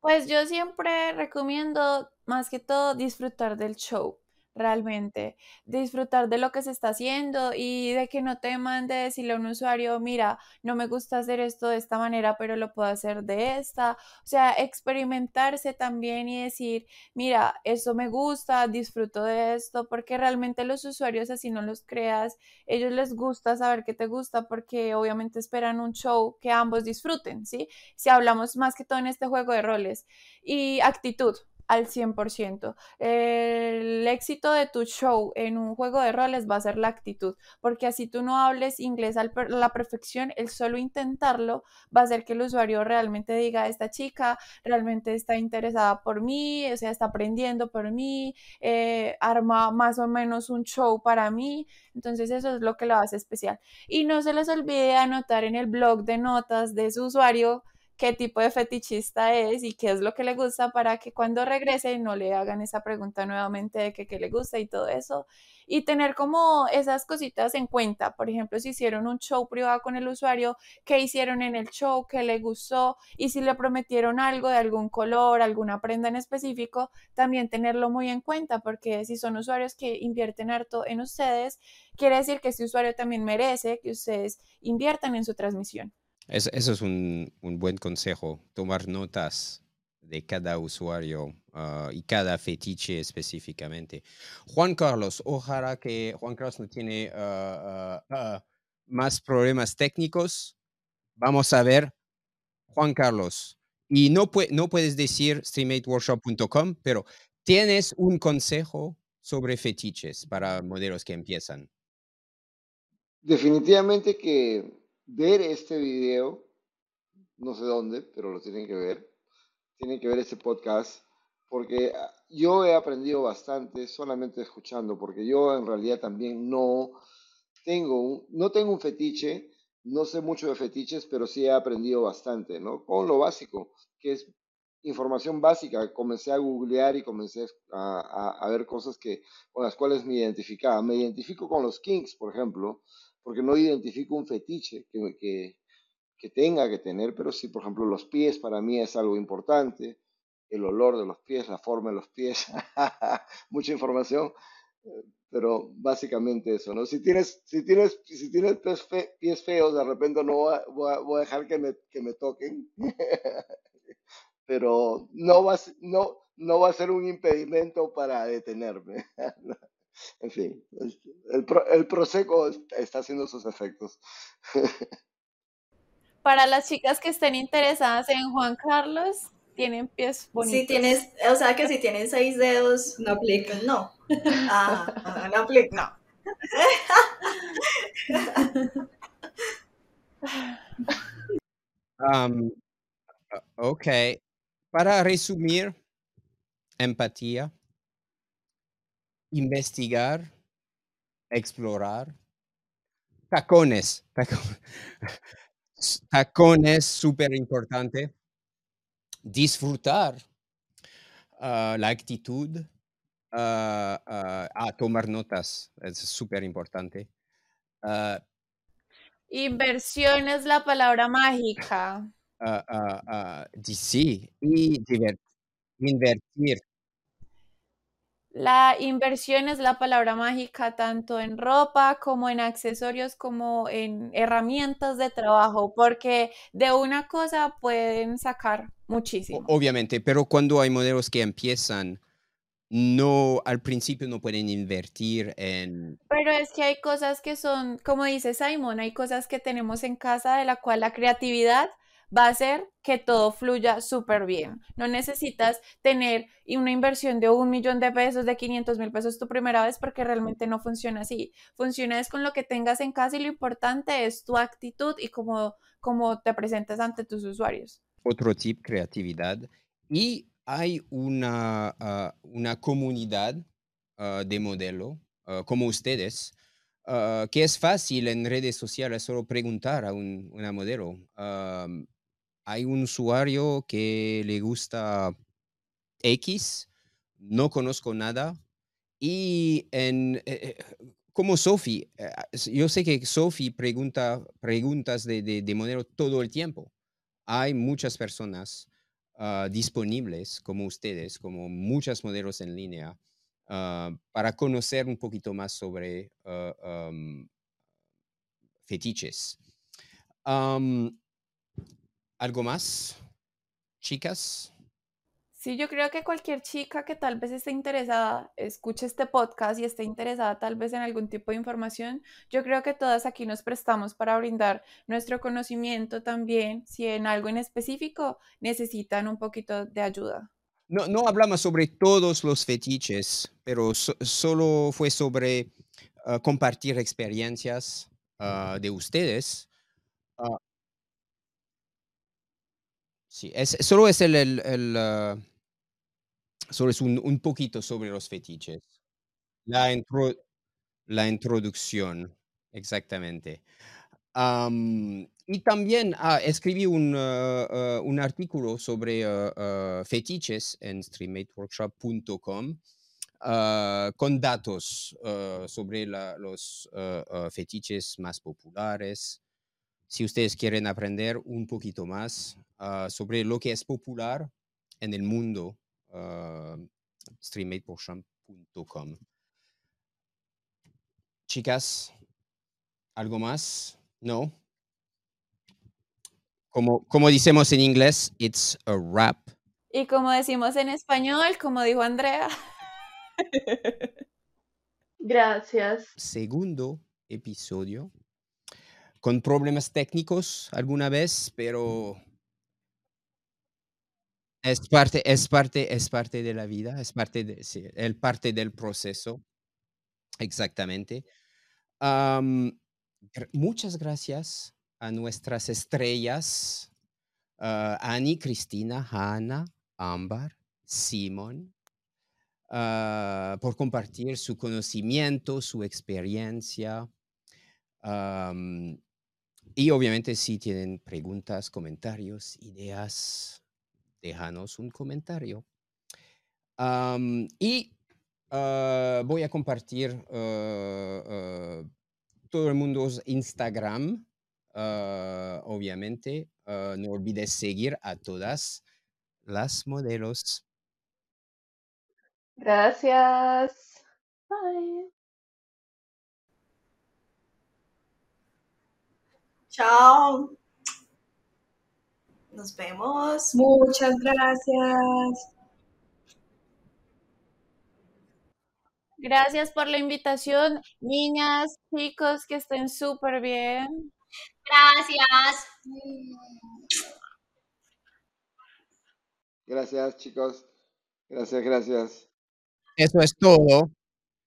Pues yo siempre recomiendo más que todo disfrutar del show realmente, disfrutar de lo que se está haciendo y de que no te mande decirle a un usuario, mira, no me gusta hacer esto de esta manera, pero lo puedo hacer de esta. O sea, experimentarse también y decir, mira, eso me gusta, disfruto de esto, porque realmente los usuarios así no los creas, ellos les gusta saber que te gusta porque obviamente esperan un show que ambos disfruten, ¿sí? Si hablamos más que todo en este juego de roles y actitud, al 100%. El éxito de tu show en un juego de roles va a ser la actitud, porque así tú no hables inglés a la perfección, el solo intentarlo va a hacer que el usuario realmente diga, esta chica realmente está interesada por mí, o sea, está aprendiendo por mí, eh, arma más o menos un show para mí, entonces eso es lo que lo hace especial. Y no se les olvide anotar en el blog de notas de su usuario qué tipo de fetichista es y qué es lo que le gusta para que cuando regrese no le hagan esa pregunta nuevamente de qué le gusta y todo eso. Y tener como esas cositas en cuenta. Por ejemplo, si hicieron un show privado con el usuario, qué hicieron en el show, qué le gustó y si le prometieron algo de algún color, alguna prenda en específico, también tenerlo muy en cuenta porque si son usuarios que invierten harto en ustedes, quiere decir que este usuario también merece que ustedes inviertan en su transmisión. Eso es un, buen consejo, tomar notas de cada usuario ah, y cada fetiche específicamente. Juan Carlos, ojalá que Juan Carlos no tiene ah, ah, más problemas técnicos. Vamos a ver, Juan Carlos. Y no, no puedes decir streamateworkshop.com, pero tienes un consejo sobre fetiches para modelos que empiezan. Definitivamente que ver este video, no sé dónde, pero lo tienen que ver, tienen que ver este podcast, porque ah, yo he aprendido bastante solamente escuchando, porque yo en realidad también no tengo un, no tengo un fetiche, no sé mucho de fetiches, pero sí he aprendido bastante, ¿no? Con lo básico, que es información básica. Comencé a googlear y comencé a, a, ver cosas que, con las cuales me identificaba. Me identifico con los kings, por ejemplo, porque no identifico un fetiche que, que, que, tenga que tener, pero sí, por ejemplo, los pies para mí es algo importante, el olor de los pies, la forma de los pies, [LAUGHS] mucha información, pero básicamente eso, ¿no? Si tienes, si tienes, si tienes pies, feos, de repente no voy a, voy a, dejar que me, que me toquen, [LAUGHS] pero no va, no, no va a ser un impedimento para detenerme. [LAUGHS] en fin, el, el Prosecco está haciendo sus efectos. [LAUGHS] Para las chicas que estén interesadas en Juan Carlos, tienen pies bonitos. Si tienes, o sea que si tienen seis dedos, no aplica, no. Ah, no aplica, no. [LAUGHS] Um, ok. Para resumir, empatía, investigar, explorar. Tacones. [LAUGHS] Tacones, súper importante. Disfrutar ah, la actitud. a ah, ah, tomar notas, es súper importante. Inversión es la palabra mágica. sí, y invertir. La inversión es la palabra mágica tanto en ropa como en accesorios como en herramientas de trabajo, porque de una cosa pueden sacar muchísimo. Obviamente, pero cuando hay modelos que empiezan, no, al principio no pueden invertir en... Pero es que hay cosas que son, como dice Simon, hay cosas que tenemos en casa de la cual la creatividad va a hacer que todo fluya súper bien. No necesitas tener una inversión de un millón de pesos, de 500 mil pesos tu primera vez porque realmente no funciona así. Funciona es con lo que tengas en casa y lo importante es tu actitud y cómo, cómo te presentas ante tus usuarios. Otro tip, creatividad. Y hay una, ah, una comunidad ah, de modelo ah, como ustedes que es fácil en redes sociales solo preguntar a un, una modelo hay un usuario que le gusta X, no conozco nada, y en, eh, eh, como Sophie, eh, yo sé que Sophie pregunta preguntas de, de, modelo todo el tiempo. Hay muchas personas ah, disponibles como ustedes, como muchos modelos en línea, ah, para conocer un poquito más sobre ah, fetiches. ¿Algo más, chicas? Sí, yo creo que cualquier chica que tal vez esté interesada, escuche este podcast y esté interesada tal vez en algún tipo de información, yo creo que todas aquí nos prestamos para brindar nuestro conocimiento también, si en algo en específico necesitan un poquito de ayuda. no, no hablamos sobre todos los fetiches, pero so- solo fue sobre ah, compartir experiencias ah, de ustedes. Ah, sí, es, solo es el, ah, solo es un, un poquito sobre los fetiches. La, intro- la introducción, exactamente. Am, y también ah, escribí un, ah, un artículo sobre fetiches en streammateworkshop.com con datos sobre los fetiches más populares. Si ustedes quieren aprender un poquito más ah, sobre lo que es popular en el mundo, streammateworkshop.com. Chicas, ¿algo más? No. Como, como decimos en inglés, it's a wrap. Y como decimos en español, como dijo Andrea. [LAUGHS] Gracias. Segundo episodio. Con problemas técnicos alguna vez, pero es parte, es parte, es parte de la vida, es parte el parte del proceso. Exactamente. Muchas gracias a nuestras estrellas, ah, Ani, Cristina, Hanna, Ámbar, Simón, ah, por compartir su conocimiento, su experiencia. Y obviamente si tienen preguntas, comentarios, ideas, déjanos un comentario. Y ah, voy a compartir ah, ah, todo el mundo Instagram, obviamente. No olvides seguir a todas las modelos. Gracias. Bye. Chao. Nos vemos. Muchas gracias. Gracias por la invitación, niñas, chicos, que estén súper bien. Gracias. Gracias, chicos. Gracias, gracias. Eso es todo.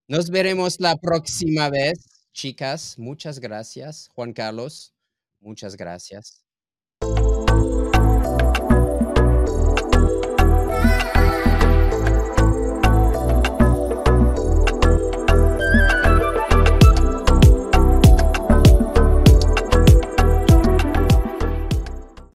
Nos veremos la próxima vez, chicas. Muchas gracias. Juan Carlos, muchas gracias.